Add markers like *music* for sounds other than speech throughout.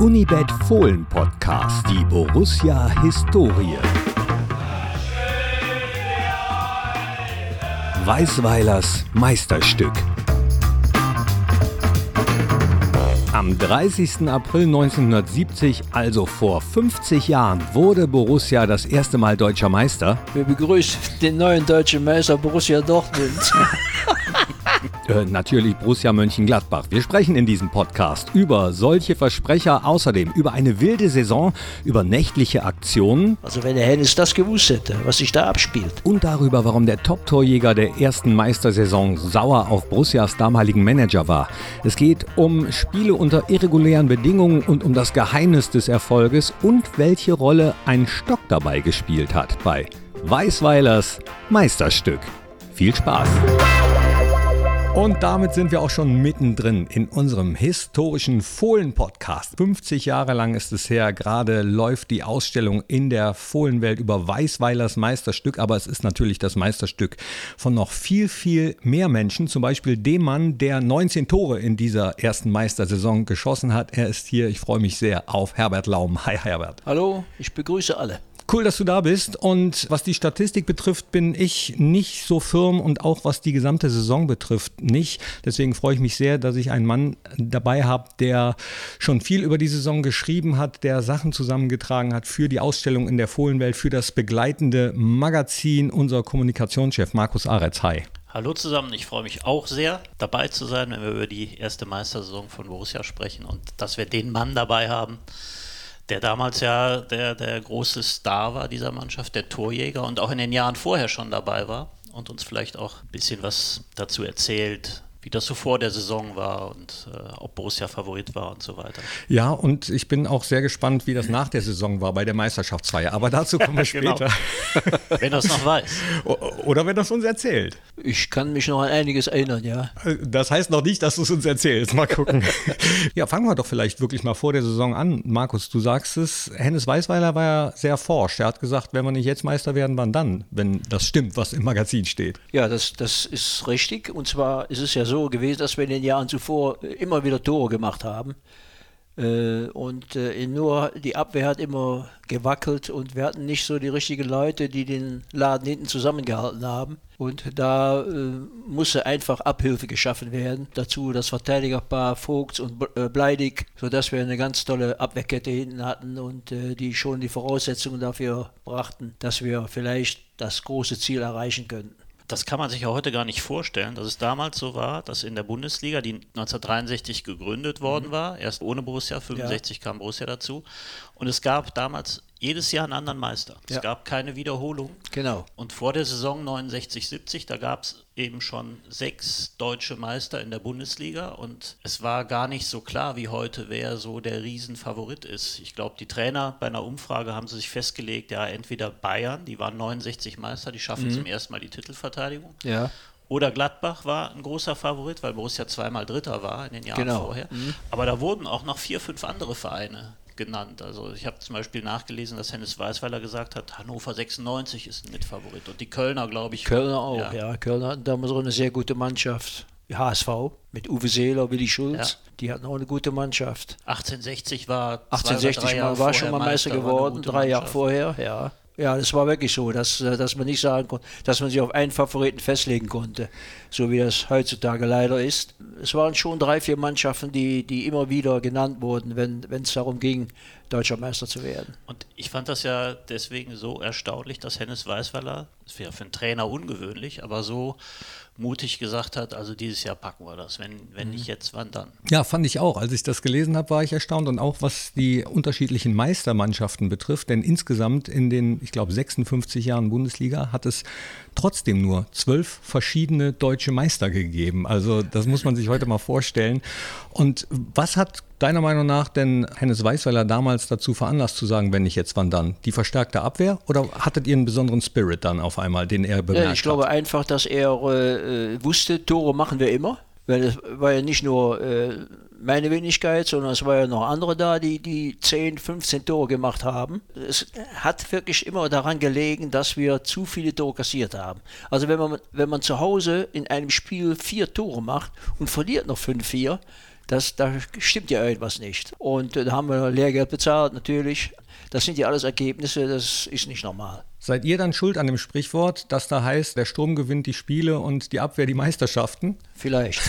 Unibet Fohlen Podcast, die Borussia Historie. Weißweilers Meisterstück. Am 30. April 1970, also vor 50 Jahren, wurde Borussia das erste Mal deutscher Meister. Wir begrüßen den neuen deutschen Meister Borussia Dortmund. *laughs* Äh, natürlich Borussia Mönchengladbach. Wir sprechen in diesem Podcast über solche Versprecher, außerdem über eine wilde Saison, über nächtliche Aktionen. Also wenn der Hennes das gewusst hätte, was sich da abspielt. Und darüber, warum der Top-Torjäger der ersten Meistersaison sauer auf Borussias damaligen Manager war. Es geht um Spiele unter irregulären Bedingungen und um das Geheimnis des Erfolges und welche Rolle ein Stock dabei gespielt hat bei Weißweilers Meisterstück. Viel Spaß! Und damit sind wir auch schon mittendrin in unserem historischen Fohlen-Podcast. 50 Jahre lang ist es her, gerade läuft die Ausstellung in der Fohlenwelt über Weißweilers Meisterstück, aber es ist natürlich das Meisterstück von noch viel, viel mehr Menschen, zum Beispiel dem Mann, der 19 Tore in dieser ersten Meistersaison geschossen hat. Er ist hier, ich freue mich sehr auf Herbert Laum. Hi Herbert. Hallo, ich begrüße alle. Cool, dass du da bist. Und was die Statistik betrifft, bin ich nicht so firm und auch was die gesamte Saison betrifft nicht. Deswegen freue ich mich sehr, dass ich einen Mann dabei habe, der schon viel über die Saison geschrieben hat, der Sachen zusammengetragen hat für die Ausstellung in der Fohlenwelt, für das begleitende Magazin, unser Kommunikationschef Markus Aretz. Hi. Hallo zusammen, ich freue mich auch sehr, dabei zu sein, wenn wir über die erste Meistersaison von Borussia sprechen und dass wir den Mann dabei haben, der damals ja der, der große Star war dieser Mannschaft, der Torjäger und auch in den Jahren vorher schon dabei war und uns vielleicht auch ein bisschen was dazu erzählt, wie das so vor der Saison war und äh, ob Borussia Favorit war und so weiter. Ja, und ich bin auch sehr gespannt, wie das nach der Saison war bei der Meisterschaftsfeier. Aber dazu kommen wir *laughs* genau. später. *laughs* wenn er es noch weiß. Oder wenn er es uns erzählt. Ich kann mich noch an einiges erinnern, ja. Das heißt noch nicht, dass du es uns erzählst. Mal gucken. *laughs* ja, fangen wir doch vielleicht wirklich mal vor der Saison an. Markus, du sagst es, Hennes Weißweiler war ja sehr forsch. Er hat gesagt, wenn wir nicht jetzt Meister werden, wann dann? Wenn das stimmt, was im Magazin steht. Ja, das, das ist richtig. Und zwar ist es ja so gewesen, dass wir in den Jahren zuvor immer wieder Tore gemacht haben. Äh, und äh, nur die Abwehr hat immer gewackelt und wir hatten nicht so die richtigen Leute, die den Laden hinten zusammengehalten haben. Und da äh, musste einfach Abhilfe geschaffen werden. Dazu das Verteidigerpaar Vogts und Bleidig, sodass wir eine ganz tolle Abwehrkette hinten hatten und die schon die Voraussetzungen dafür brachten, dass wir vielleicht das große Ziel erreichen könnten das kann man sich ja heute gar nicht vorstellen, dass es damals so war, dass in der Bundesliga, die 1963 gegründet worden mhm. war, erst ohne Borussia, 65 ja. kam Borussia dazu, und es gab damals jedes Jahr einen anderen Meister. Ja. Es gab keine Wiederholung. Genau. Und vor der Saison 69-70, da gab es eben schon sechs deutsche Meister in der Bundesliga und es war gar nicht so klar wie heute, wer so der Riesenfavorit ist. Ich glaube, die Trainer bei einer Umfrage haben sie sich festgelegt, ja, entweder Bayern, die waren 69 Meister, die schaffen mhm. zum ersten Mal die Titelverteidigung. Ja. Oder Gladbach war ein großer Favorit, weil Borussia zweimal Dritter war in den Jahren genau. vorher. Mhm. Aber da wurden auch noch vier, fünf andere Vereine genannt. Also ich habe zum Beispiel nachgelesen, dass Hennes Weißweiler gesagt hat, Hannover 96 ist ein Mitfavorit und die Kölner, glaube ich. Kölner auch, ja. ja. Kölner hatten damals auch eine sehr gute Mannschaft. HSV mit Uwe Seeler, Willi Schulz, ja. die hatten auch eine gute Mannschaft. 1860 war 1860 mal, war schon mal Meister, Meister geworden, drei Jahre vorher, ja. Ja, das war wirklich so, dass, äh, dass man nicht sagen konnte, dass man sich auf einen Favoriten festlegen konnte, so wie das heutzutage leider ist. Es waren schon drei, vier Mannschaften, die, die immer wieder genannt wurden, wenn es darum ging, deutscher Meister zu werden. Und ich fand das ja deswegen so erstaunlich, dass Hennes Weißweiler, das wäre für einen Trainer ungewöhnlich, aber so mutig gesagt hat, also dieses Jahr packen wir das, wenn, wenn mhm. nicht jetzt, wann dann? Ja, fand ich auch. Als ich das gelesen habe, war ich erstaunt und auch was die unterschiedlichen Meistermannschaften betrifft, denn insgesamt in den, ich glaube, 56 Jahren Bundesliga hat es trotzdem nur zwölf verschiedene deutsche Meister gegeben. Also das muss man sich heute mal vorstellen. Und was hat deiner Meinung nach denn Hennes Weißweiler damals dazu veranlasst zu sagen, wenn nicht jetzt, wann dann? Die verstärkte Abwehr oder hattet ihr einen besonderen Spirit dann auf einmal, den er bemerkt ja, Ich glaube hat? einfach, dass er äh, wusste, Tore machen wir immer. Weil es war ja nicht nur äh, meine Wenigkeit, sondern es waren ja noch andere da, die, die 10, 15 Tore gemacht haben. Es hat wirklich immer daran gelegen, dass wir zu viele Tore kassiert haben. Also wenn man, wenn man zu Hause in einem Spiel vier Tore macht und verliert noch 5-4, das, da stimmt ja irgendwas nicht. Und äh, da haben wir Lehrgeld bezahlt natürlich. Das sind ja alles Ergebnisse, das ist nicht normal. Seid ihr dann schuld an dem Sprichwort, dass da heißt, der Sturm gewinnt die Spiele und die Abwehr die Meisterschaften? Vielleicht.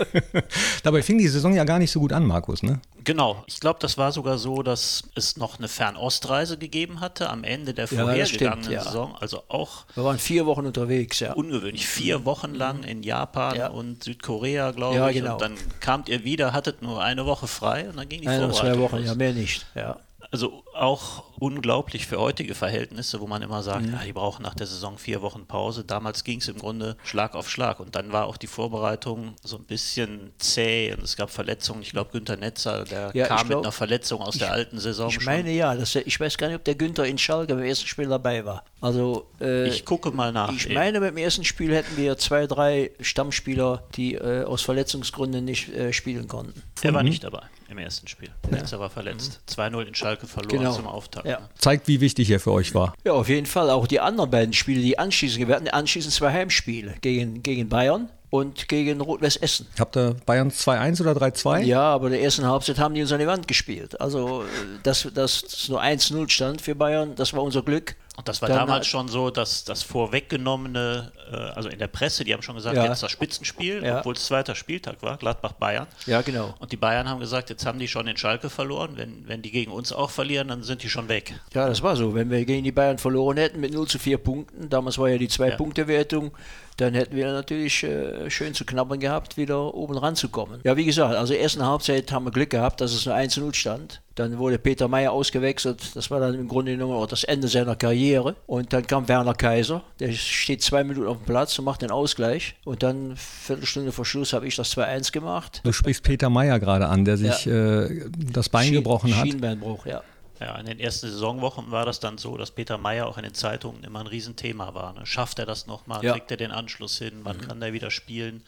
*laughs* Dabei fing die Saison ja gar nicht so gut an, Markus, ne? Genau. Ich glaube, das war sogar so, dass es noch eine Fernostreise gegeben hatte am Ende der Ja, vorhergegangenen stimmt, ja. Saison. Also auch Wir waren vier Wochen unterwegs, ja. ungewöhnlich. Vier Wochen lang in Japan Ja. und Südkorea, glaube Ja, ich. genau. Und dann kamt ihr wieder, hattet nur eine Woche frei und dann ging die Ein oder zwei Vorbereitung Wochen, los. ja, mehr nicht. Ja. Also auch unglaublich für heutige Verhältnisse, wo man immer sagt, Mhm. ja, die brauchen nach der Saison vier Wochen Pause. Damals ging es im Grunde Schlag auf Schlag. Und dann war auch die Vorbereitung so ein bisschen zäh und es gab Verletzungen. Ich glaube, Günther Netzer, der Ja, ich kam mit glaub- einer Verletzung aus der alten Saison Ich schon. meine ja, das, ich weiß gar nicht, ob der Günther in Schalke beim ersten Spiel dabei war. Also äh, ich gucke mal nach. ich eben. meine, beim ersten Spiel hätten wir zwei, drei Stammspieler, die äh, aus Verletzungsgründen nicht äh, spielen konnten. er war nicht dabei im ersten Spiel. Netzer war verletzt. 2-0 in Schalke verloren Mhm. Genau. zum Auftakt. Ja. Zeigt, wie wichtig er für euch war. Ja, auf jeden Fall. Auch die anderen beiden Spiele, die anschließend, wir hatten anschließend zwei Heimspiele gegen, gegen Bayern und gegen Rot-West Essen. Habt ihr Bayern 2-1 oder 3-2? Ja, aber in der ersten Halbzeit haben die uns an die Wand gespielt. Also, äh, dass, dass es nur 1-0 stand für Bayern, das war unser Glück. Und das war Dann damals schon so, dass das vorweggenommene, äh, also in der Presse, die haben schon gesagt, Ja. jetzt das Spitzenspiel, Ja. obwohl es zweiter Spieltag war, Gladbach-Bayern. Ja, genau. Und die Bayern haben gesagt, jetzt haben die schon den Schalke verloren. Wenn, wenn die gegen uns auch verlieren, dann sind die schon weg. Ja, das war so. Wenn wir gegen die Bayern verloren hätten mit 0 zu 4 Punkten, damals war ja die Zwei-Punkte-Wertung, dann hätten wir natürlich äh, schön zu knabbern gehabt, wieder oben ranzukommen. Ja, wie gesagt, also in der ersten Halbzeit haben wir Glück gehabt, dass es nur 1 zu 0 stand. Dann wurde Peter Meyer ausgewechselt. Das war dann im Grunde genommen auch das Ende seiner Karriere. Und dann kam Werner Kaiser. Der steht zwei Minuten auf dem Platz und macht den Ausgleich. Und dann, Viertelstunde vor Schluss, habe ich das 2-1 gemacht. Du sprichst Peter Meyer gerade an, der sich äh, das Bein Schien- gebrochen hat. Schienbeinbruch, ja. Ja, in den ersten Saisonwochen war das dann so, dass Peter Meyer auch in den Zeitungen immer ein Riesenthema war. Ne? Schafft er das nochmal? Ja. Kriegt er den Anschluss hin? Wann kann er wieder spielen?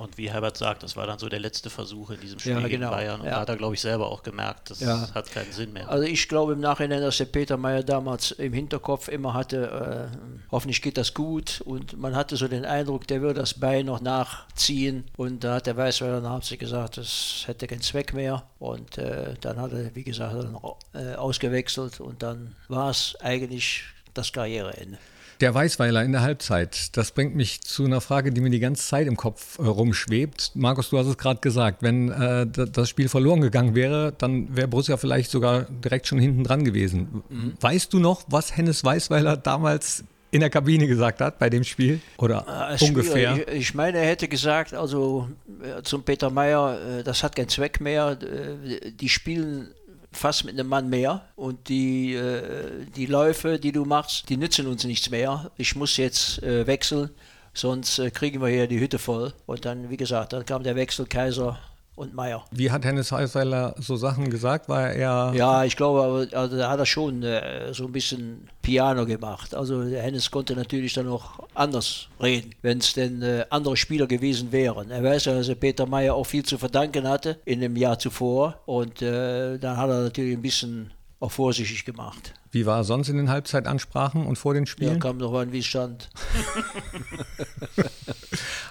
Und wie Herbert sagt, das war dann so der letzte Versuch in diesem Spiel Ja, gegen genau. Bayern. Und Ja. da hat er, glaube ich, selber auch gemerkt, das Ja. hat keinen Sinn mehr. Also ich glaube im Nachhinein, dass der Peter Meyer damals im Hinterkopf immer hatte, äh, hoffentlich geht das gut und man hatte so den Eindruck, der würde das Bein noch nachziehen und da hat der Weißweiler nach sich gesagt, das hätte keinen Zweck mehr und äh, dann hat er, wie gesagt, dann auch, äh, ausgewechselt und dann war es eigentlich das Karriereende. Der Weißweiler in der Halbzeit, das bringt mich zu einer Frage, die mir die ganze Zeit im Kopf äh, rumschwebt. Markus, du hast es gerade gesagt, wenn äh, das Spiel verloren gegangen wäre, dann wäre Borussia vielleicht sogar direkt schon hinten dran gewesen. Weißt du noch, was Hennes Weißweiler damals in der Kabine gesagt hat bei dem Spiel? Oder ist ungefähr? Ich, ich meine, er hätte gesagt, also äh, zum Peter Meyer, äh, das hat keinen Zweck mehr. äh, Die spielen fast mit einem Mann mehr und die, äh, die Läufe, die du machst, die nützen uns nichts mehr. Ich muss jetzt äh, wechseln, sonst äh, kriegen wir hier die Hütte voll. Und dann, wie gesagt, dann kam der Wechsel Kaiser und Meyer. Wie hat Hennes Weißweiler so Sachen gesagt? War er Ja, ich glaube, also, da hat er schon äh, so ein bisschen Piano gemacht. Also Hennes konnte natürlich dann auch anders reden, wenn es denn äh, andere Spieler gewesen wären. Er weiß ja, dass er Peter Meyer auch viel zu verdanken hatte in dem Jahr zuvor. Und äh, dann hat er natürlich ein bisschen auch vorsichtig gemacht. Wie war er sonst in den Halbzeitansprachen und vor den Ja, Spielen? kam noch an, wie es stand. *laughs*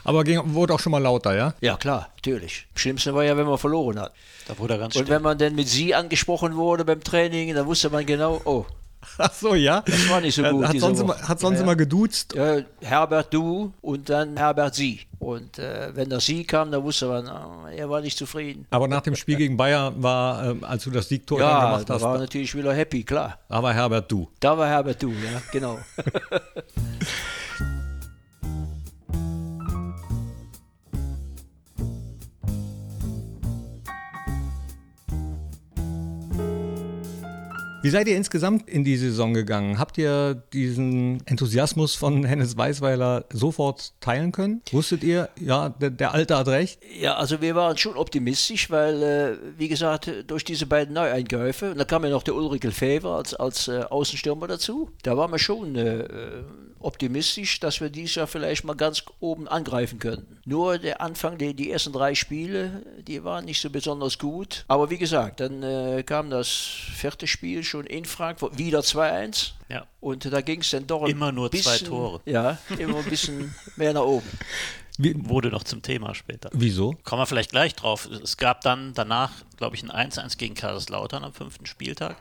Aber ging, wurde auch schon mal lauter, ja? Ja, klar, natürlich. Am schlimmsten war ja, wenn man verloren hat. Da wurde er ganz Und still. wenn man dann mit sie angesprochen wurde beim Training, dann wusste man genau, oh, *laughs* Ach so, ja. das war nicht so gut. hat sonst, Woche. immer, hat sonst Ja, immer geduzt. äh, Herbert du und dann Herbert sie. Und äh, wenn das sie kam, dann wusste man, ah, er war nicht zufrieden. Aber nach dem Spiel gegen Bayern war, ähm, als du das Siegtor dann Ja, gemacht da hast, war natürlich wieder happy, klar. da war Herbert du. Da war Herbert du, ja, genau. *laughs* Wie seid ihr insgesamt in die Saison gegangen? Habt ihr diesen Enthusiasmus von Hennes Weißweiler sofort teilen können? Wusstet ihr, ja, der, der Alte hat recht? Ja, also wir waren schon optimistisch, weil, äh, wie gesagt, durch diese beiden Neueinkäufe, und da kam ja noch der Ulrich Lefebvre als, als äh, Außenstürmer dazu, da waren wir schon äh, äh, optimistisch, dass wir dieses Jahr vielleicht mal ganz oben angreifen könnten. Nur der Anfang, die, die ersten drei Spiele, die waren nicht so besonders gut. Aber wie gesagt, dann äh, kam das vierte Spiel schon in Frankfurt, wieder 2-1. Ja. Und da ging es dann doch Immer nur zwei bisschen, Tore. Ja, immer ein bisschen mehr nach oben. *laughs* Wie, wurde noch zum Thema später. Wieso? Kommen wir vielleicht gleich drauf. Es gab dann danach, glaube ich, ein 1-1 gegen Kaiserslautern am fünften Spieltag.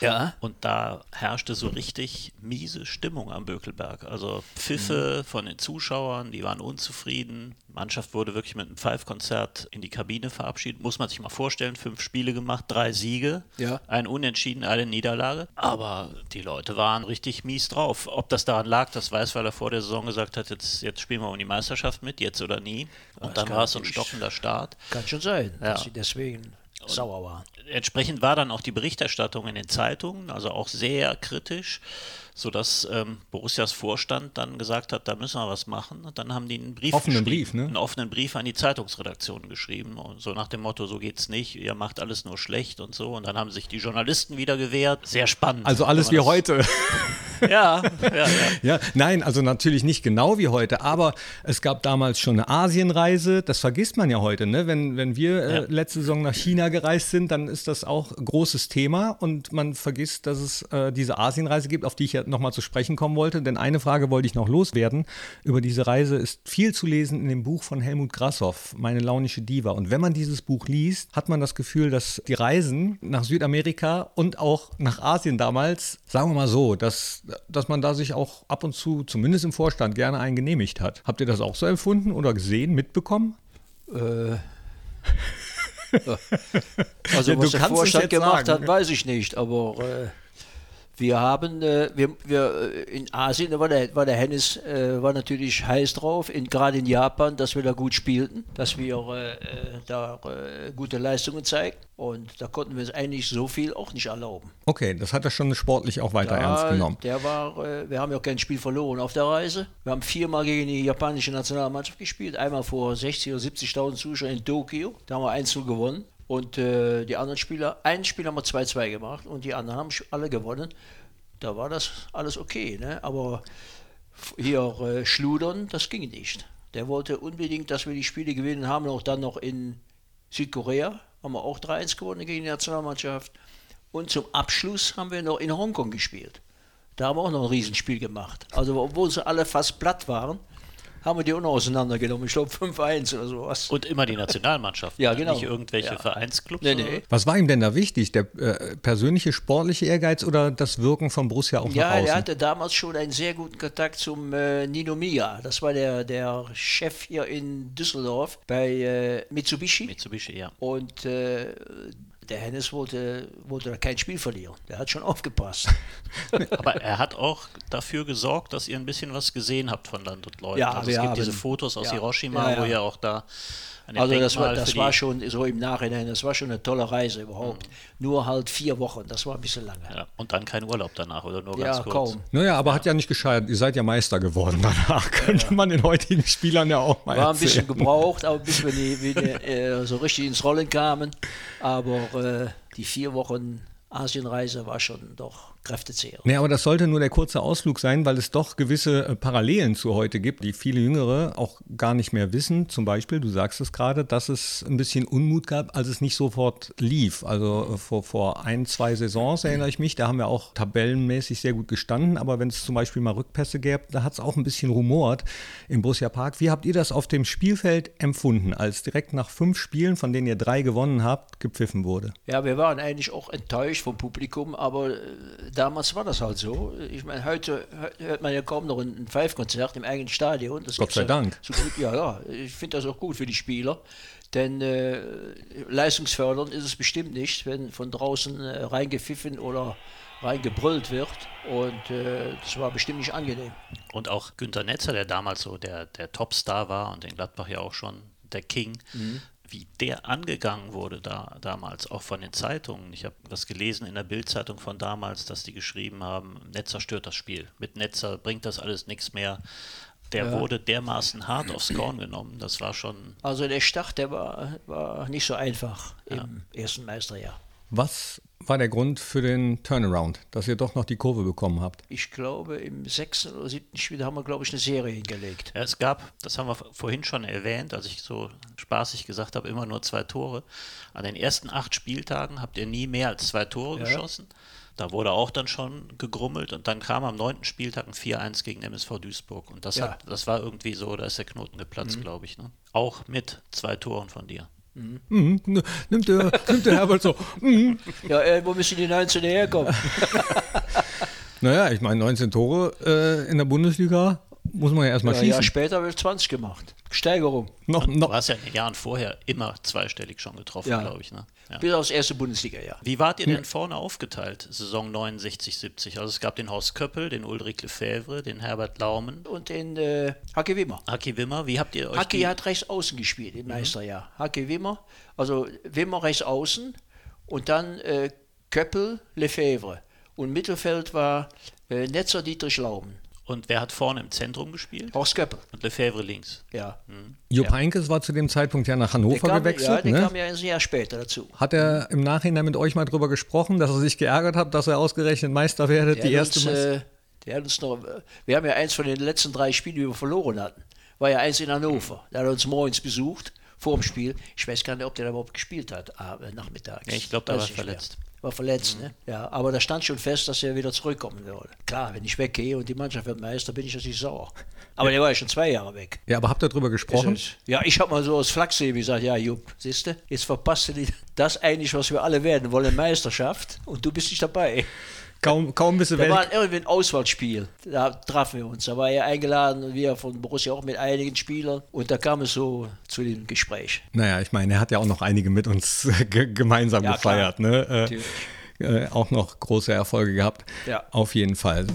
Ja. Und da herrschte so richtig miese Stimmung am Bökelberg. Also Pfiffe mhm. von den Zuschauern, die waren unzufrieden. Die Mannschaft wurde wirklich mit einem Pfeifkonzert in die Kabine verabschiedet. Muss man sich mal vorstellen, fünf Spiele gemacht, drei Siege, ja. ein Unentschieden, eine Niederlage. Aber die Leute waren richtig mies drauf. Ob das daran lag, das weiß, weil er vor der Saison gesagt hat, jetzt, jetzt spielen wir um die Meisterschaft mit, jetzt oder nie. Und das dann war es so ein stockender Start. Kann schon sein, ja. dass sie deswegen sauer waren. Entsprechend war dann auch die Berichterstattung in den Zeitungen, also auch sehr kritisch, sodass ähm, Borussias Vorstand dann gesagt hat, da müssen wir was machen. Und dann haben die einen Brief offenen Brief, ne? einen offenen Brief an die Zeitungsredaktion geschrieben, und so nach dem Motto, so geht's nicht, ihr macht alles nur schlecht und so. Und dann haben sich die Journalisten wieder gewehrt. Sehr spannend. Also alles wie heute. *laughs* ja, ja, ja. ja, nein, also natürlich nicht genau wie heute, aber es gab damals schon eine Asienreise. Das vergisst man ja heute, ne? Wenn, wenn wir äh, letzte Saison nach China gereist sind, dann ist das auch ein großes Thema und man vergisst, dass es äh, diese Asienreise gibt, auf die ich ja nochmal zu sprechen kommen wollte. Denn eine Frage wollte ich noch loswerden. Über diese Reise ist viel zu lesen in dem Buch von Helmut Grassoff, Meine launische Diva. Und wenn man dieses Buch liest, hat man das Gefühl, dass die Reisen nach Südamerika und auch nach Asien damals, sagen wir mal so, dass, dass man da sich auch ab und zu, zumindest im Vorstand, gerne eingenehmigt hat. Habt ihr das auch so empfunden oder gesehen, mitbekommen? Äh. *laughs* Also, was der Vorstand gemacht sagen. hat, weiß ich nicht, aber äh, wir haben, äh, wir, wir äh, in Asien, da war der, war der Hennis äh, war natürlich heiß drauf, gerade in Japan, dass wir da gut spielten, dass wir äh, äh da äh, gute Leistungen zeigen. Und da konnten wir es eigentlich so viel auch nicht erlauben. Okay, das hat er schon sportlich auch weiter da, ernst genommen. Der war, wir haben ja kein Spiel verloren auf der Reise. Wir haben viermal gegen die japanische Nationalmannschaft gespielt. Einmal vor 60.000 oder 70.000 Zuschauern in Tokio. Da haben wir 1 gewonnen. Und äh, die anderen Spieler, ein Spiel haben wir 2-2 gemacht und die anderen haben alle gewonnen. Da war das alles okay. Ne? Aber hier äh, Schludern, das ging nicht. Der wollte unbedingt, dass wir die Spiele gewinnen, haben auch dann noch in Südkorea, haben wir auch 3-1 gewonnen gegen die Nationalmannschaft. Und zum Abschluss haben wir noch in Hongkong gespielt. Da haben wir auch noch ein Riesenspiel gemacht. Also obwohl sie alle fast platt waren, haben wir die auch noch auseinandergenommen. Ich glaube 5-1 oder sowas. Und immer die Nationalmannschaft. ja, genau. Nicht irgendwelche ja. Vereinsclubs. Nee, nee. Was war ihm denn da wichtig? Der äh, persönliche sportliche Ehrgeiz oder das Wirken von Borussia auch ja, nach außen? Ja, er hatte damals schon einen sehr guten Kontakt zum äh, Nino Mia. Das war der, der Chef hier in Düsseldorf bei äh, Mitsubishi. Mitsubishi, ja. Und äh, der Hennes wollte, wollte da kein Spiel verlieren. Der hat schon aufgepasst. *laughs* Aber er hat auch dafür gesorgt, dass ihr ein bisschen was gesehen habt von Land und Leuten. Ja, also es gibt haben, diese Fotos aus ja, Hiroshima, ja, ja. wo ihr auch da also das war, das war schon so im Nachhinein, das war schon eine tolle Reise überhaupt. Mhm. Nur halt vier Wochen, das war ein bisschen lange. Ja, und dann kein Urlaub danach oder nur ganz ja, kurz. Kaum. Naja, aber ja. hat ja nicht gescheitert. Ihr seid ja Meister geworden *laughs* danach. Könnte man den heutigen Spielern ja auch mal War ein bisschen gebraucht, aber bis wir, die, wir äh, so richtig ins Rollen kamen. Aber äh, die vier Wochen Asienreise war schon doch kräftezehrend. Nee, aber das sollte nur der kurze Ausflug sein, weil es doch gewisse äh, Parallelen zu heute gibt, die viele Jüngere auch gar nicht mehr wissen. Zum Beispiel, du sagst es gerade, dass es ein bisschen Unmut gab, als es nicht sofort lief. Also äh, vor, vor ein, zwei Saisons erinnere ich mich, da haben wir auch tabellenmäßig sehr gut gestanden, aber wenn es zum Beispiel mal Rückpässe gäbe, da hat es auch ein bisschen rumort im Borussia Park. Wie habt ihr das auf dem Spielfeld empfunden, als direkt nach fünf Spielen, von denen ihr drei gewonnen habt, gepfiffen wurde? Ja, wir waren eigentlich auch enttäuscht vom Publikum, aber äh, damals war das halt so. Ich meine, heute hört man ja kaum noch ein Pfeifkonzert im eigenen Stadion. Das Gott sei Dank. So gut, ja, ja, ich finde das auch gut für die Spieler. Denn äh, leistungsfördernd ist es bestimmt nicht, wenn von draußen äh, reingepfiffen oder reingebrüllt wird. Und äh, das war bestimmt nicht angenehm. Und auch Günter Netzer, der damals so der, der Topstar war und in Gladbach ja auch schon der King, mhm wie der angegangen wurde da, damals, auch von den Zeitungen. Ich habe was gelesen in der Bildzeitung von damals, dass die geschrieben haben, Netzer stört das Spiel. Mit Netzer bringt das alles nichts mehr. Der ja. wurde dermaßen hart aufs Korn genommen. Das war schon. Also der Start, der war, war nicht so einfach im ja. ersten Meisterjahr. Was war der Grund für den Turnaround, dass ihr doch noch die Kurve bekommen habt? Ich glaube, im sechsten oder siebten Spiel haben wir, glaube ich, eine Serie hingelegt. Ja, es gab, das haben wir vorhin schon erwähnt, als ich so spaßig gesagt habe, immer nur zwei Tore. An den ersten acht Spieltagen habt ihr nie mehr als zwei Tore ja. geschossen. Da wurde auch dann schon gegrummelt und dann kam am neunten Spieltag ein 4-1 gegen MSV Duisburg. Und das, Ja. hat, das war irgendwie so, da ist der Knoten geplatzt, glaube ich. Ne? Auch mit zwei Toren von dir. Mhm, n- nimmt, der, nimmt der Herbert so. Mhm. Ja, äh, wo müssen die 19 herkommen? *laughs* Naja, ich meine, 19 Tore äh, in der Bundesliga muss man ja erstmal Ja, schießen. Jahr später wird 20 gemacht. Steigerung. noch, Du noch, hast ja in den Jahren vorher immer zweistellig schon getroffen, Ja. glaube ich. Ne? Ja. Bis aufs erste Bundesliga-Jahr. Wie wart ihr denn vorne aufgeteilt, Saison 69, 70? Also es gab den Horst Köppel, den Ulrich Lefebvre, den Herbert Laumen, Und den äh, Hacke Wimmer. Haki Wimmer. Wie habt ihr euch Hacke hat rechts außen gespielt Mhm. im Meisterjahr. Hacke Wimmer, also Wimmer rechts außen und dann äh, Köppel, Lefebvre. Und Mittelfeld war äh, Netzer Dietrich Lauben. Und wer hat vorne im Zentrum gespielt? Horst Köppel, Und Lefebvre links. ja. Jupp Heynckes war zu dem Zeitpunkt ja nach Hannover kam, gewechselt. ja, der ne? kam ja ein Jahr später dazu. Hat er im Nachhinein mit euch mal drüber gesprochen, dass er sich geärgert hat, dass er ausgerechnet Meister werdet, Der die erste uns, Meister? äh, der hat uns noch, äh, wir haben ja eins von den letzten drei Spielen, die wir verloren hatten, war ja eins in Hannover. Der hat uns morgens besucht, vor dem Spiel. Ich weiß gar nicht, ob der da überhaupt gespielt hat, aber nachmittags. Ja, ich glaube, da war er nicht mehr. War verletzt, ne? Ja, aber da stand schon fest, dass er wieder zurückkommen würde. Klar, wenn ich weggehe und die Mannschaft wird Meister, bin ich natürlich sauer. Aber der war ja schon zwei Jahre weg. Ja, aber habt ihr drüber gesprochen? Ja, ich habe mal so aus Flachsee gesagt, ja Jupp, siehst du, jetzt verpasst du das eigentlich, was wir alle werden wollen, Meisterschaft und du bist nicht dabei. Kaum, kaum bist du Da Welt. war irgendwie ein Auswahlspiel. Da trafen wir uns. Da war er eingeladen, wir von Borussia auch mit einigen Spielern. Und da kam es so zu dem Gespräch. Naja, ich meine, er hat ja auch noch einige mit uns *laughs* ge gemeinsam Ja, gefeiert. Ne? Äh, äh, auch noch große Erfolge gehabt. Ja. Auf jeden Fall.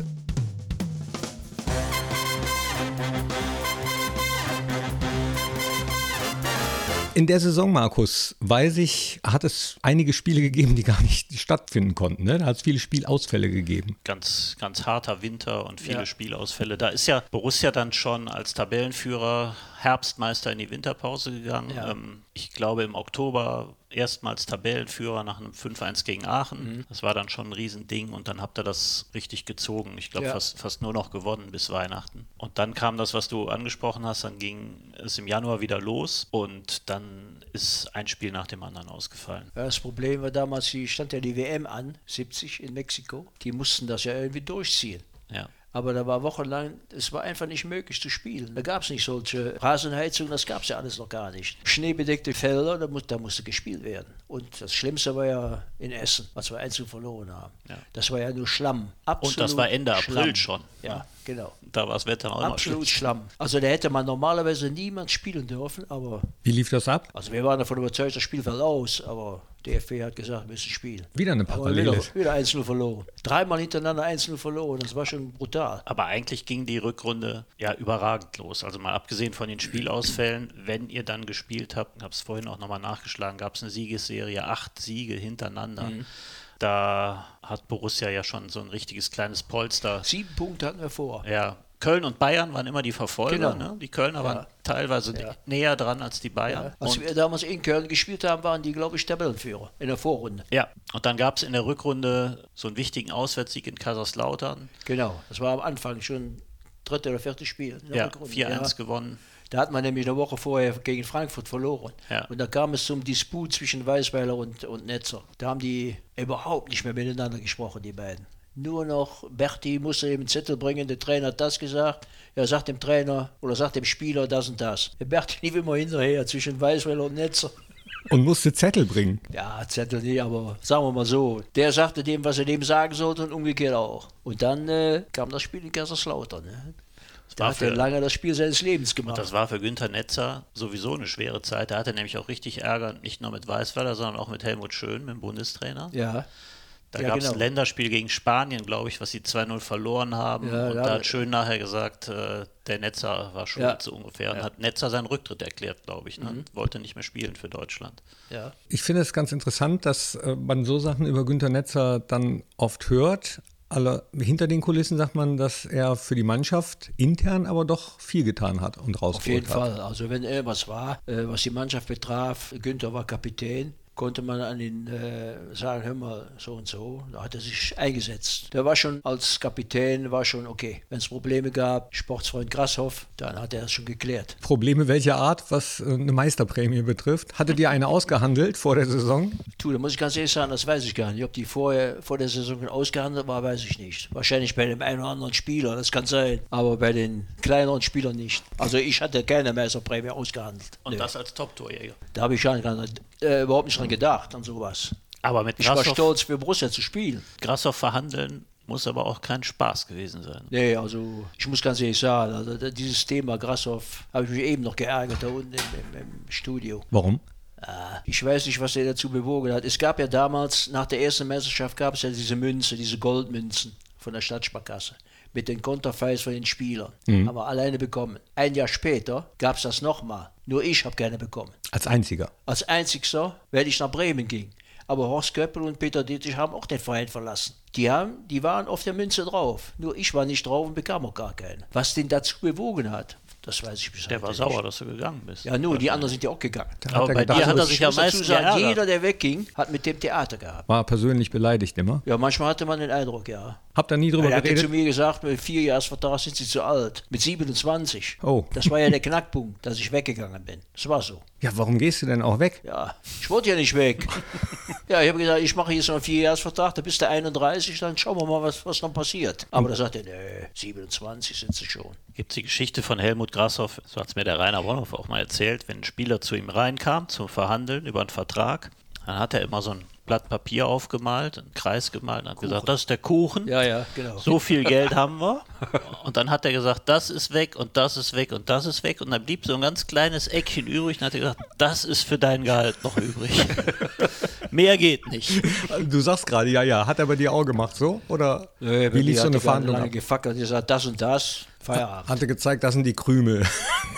In der Saison, Markus, weiß ich, hat es einige Spiele gegeben, die gar nicht stattfinden konnten. Ne? Da hat es viele Spielausfälle gegeben. Ganz, ganz harter Winter und viele Ja. Spielausfälle. Da ist ja Borussia dann schon als Tabellenführer Herbstmeister in die Winterpause gegangen. Ja. Ähm, ich glaube im Oktober erstmals Tabellenführer nach einem 5-1 gegen Aachen. Mhm. Das war dann schon ein Riesending und dann habt ihr das richtig gezogen. Ich glaube Ja. fast, fast nur noch gewonnen bis Weihnachten. Und dann kam das, was du angesprochen hast, dann ging es im Januar wieder los und dann ist ein Spiel nach dem anderen ausgefallen. Ja, das Problem war damals, die stand ja die WM an, 70 in Mexiko. Die mussten das ja irgendwie durchziehen. Ja. Aber da war wochenlang, es war einfach nicht möglich zu spielen. Da gab es nicht solche Rasenheizungen, das gab es ja alles noch gar nicht. Schneebedeckte Felder, da, mu da musste gespielt werden. Und das Schlimmste war ja in Essen, als wir 1 verloren haben. Ja. Das war ja nur Schlamm. Absolut Und das war Ende April Schlamm. schon. Ja, genau. Da war das Wetter auch Absolut schlecht. Schlamm. Also da hätte man normalerweise niemand spielen dürfen, aber Wie lief das ab? also wir waren davon überzeugt, das Spiel fällt aus, aber DFB hat gesagt, wir müssen spielen. Wieder eine Aber Parallele. wieder, wieder 1-0 verloren. Dreimal hintereinander 1-0 verloren, das war schon brutal. Aber eigentlich ging die Rückrunde ja überragend los. Also mal abgesehen von den Spielausfällen, wenn ihr dann gespielt habt, ich habe es vorhin auch nochmal nachgeschlagen, gab es eine Siegesserie, acht Siege hintereinander. Mhm. Da hat Borussia ja schon so ein richtiges kleines Polster. Sieben Punkte hatten wir vor. Ja, Köln und Bayern waren immer die Verfolger. Genau. Ne? Die Kölner waren teilweise Ja. näher dran als die Bayern. Als Und, wir damals in Köln gespielt haben, waren die, glaube ich, Tabellenführer in der Vorrunde. ja, und dann gab es in der Rückrunde so einen wichtigen Auswärtssieg in Kaiserslautern. Genau, das war am Anfang schon dritte oder vierte Spiel. Ja, Rückrunde. 4-1 gewonnen. Da hat man nämlich eine Woche vorher gegen Frankfurt verloren. Ja. Und da kam es zum Disput zwischen Weißweiler und, und Netzer. Da haben die überhaupt nicht mehr miteinander gesprochen, die beiden. Nur noch, Berti musste eben einen Zettel bringen, der Trainer hat das gesagt. Er sagt dem Trainer oder sagt dem Spieler das und das. Der Berti lief immer hinterher zwischen Weißweiler und Netzer. Und musste Zettel bringen. Ja, Zettel nicht, aber sagen wir mal so. Der sagte dem, was er dem sagen sollte und umgekehrt auch. Und dann äh, kam das Spiel in Kaiserslautern. Ne? Da war hat er für- lange das Spiel seines Lebens gemacht. Das war für Günther Netzer sowieso eine schwere Zeit. Da hatte er nämlich auch richtig Ärger, nicht nur mit Weißweiler, sondern auch mit Helmut Schön, mit dem Bundestrainer. ja. Da Ja, gab es genau. ein Länderspiel gegen Spanien, glaube ich, was sie 2-0 verloren haben. Ja, und da- da hat Schön nachher gesagt, äh, der Netzer war schuld, Ja. so ungefähr. Und hat Netzer seinen Rücktritt erklärt, glaube ich. Ne? Mhm. Wollte nicht mehr spielen für Deutschland. ja. Ich finde es ganz interessant, dass äh, man so Sachen über Günter Netzer dann oft hört. Alle, hinter den Kulissen sagt man, dass er für die Mannschaft intern aber doch viel getan hat und Auf jeden rausgeholt hat. Fall. Also wenn irgendwas war, äh, was die Mannschaft betraf, Günther war Kapitän. Konnte man an ihn äh, sagen, hör mal, so und so. Da hat er sich eingesetzt. Der war schon als Kapitän, war schon okay. Wenn es Probleme gab, Sportsfreund Grasshoff, dann hat er es schon geklärt. Probleme welcher Art, was äh, eine Meisterprämie betrifft? Hattet ihr eine ausgehandelt vor der Saison? Tu, da muss ich ganz ehrlich sagen, das weiß ich gar nicht. Ob die vorher, vor der Saison ausgehandelt war, weiß ich nicht. Wahrscheinlich bei dem einen oder anderen Spieler, das kann sein. Aber bei den kleineren Spielern nicht. Also ich hatte keine Meisterprämie ausgehandelt. Und nee. das als Top-Torjäger? Da habe ich gar nicht, äh, überhaupt nicht dran gedacht, an sowas. Aber mit ich war stolz für Borussia zu spielen. Grassoff verhandeln muss aber auch kein Spaß gewesen sein. Nee, also ich muss ganz ehrlich sagen, also dieses Thema Grassoff habe ich mich eben noch geärgert da unten im, im, im Studio. Warum? Ah, ich weiß nicht, was er dazu bewogen hat. Es gab ja damals, nach der ersten Meisterschaft gab es ja diese Münze, diese Goldmünzen von der Stadtsparkasse mit den Konterfeis von den Spielern. Mhm. Haben wir alleine bekommen. Ein Jahr später gab es das nochmal. Nur ich habe keine bekommen. Als einziger? Als einzigster, weil ich nach Bremen ging. Aber Horst Köppel und Peter Dietrich haben auch den Verein verlassen. Die, haben, die waren auf der Münze drauf. Nur ich war nicht drauf und bekam auch gar keine. Was den dazu bewogen hat, das weiß ich bis Der war nicht. sauer, dass du gegangen bist. Ja, nur, die anderen sind ja auch gegangen. Aber bei dir hat er sich ja meistens sagen, Jeder, der wegging, hat mit dem Theater gehabt. War persönlich beleidigt immer? Ja, manchmal hatte man den Eindruck, ja. Habt ihr nie drüber er geredet? Er hat zu mir gesagt, mit vier Jahresvertrag sind sie zu alt. Mit 27. Oh. Das war ja der Knackpunkt, dass ich weggegangen bin. Das war so. Ja, warum gehst du denn auch weg? Ja, ich wollte ja nicht weg. *laughs* ja, ich habe gesagt, ich mache jetzt noch einen Vierjahresvertrag, da bist du 31, dann schauen wir mal, was, was noch passiert. Aber da sagt er, nee, 27 sind sie schon. Gibt es die Geschichte von Helmut Grashoff, so hat es mir der Rainer Bonhoff auch mal erzählt, wenn ein Spieler zu ihm reinkam zum Verhandeln über einen Vertrag, dann hat er immer so ein Blatt Papier aufgemalt, einen Kreis gemalt und hat Kuchen. gesagt, das ist der Kuchen. Ja, ja, genau. So viel Geld haben wir. *laughs* Und dann hat er gesagt, das ist weg und das ist weg und das ist weg. Und dann blieb so ein ganz kleines Eckchen übrig und hat er gesagt, das ist für dein Gehalt noch übrig. *laughs* Mehr geht nicht. Du sagst gerade, ja, ja. Hat er bei dir auch gemacht so? Oder nee, wie lief so eine Verhandlung? Lange gefackelt, gesagt, das und das. Feierabend. Hatte gezeigt, das sind die Krümel.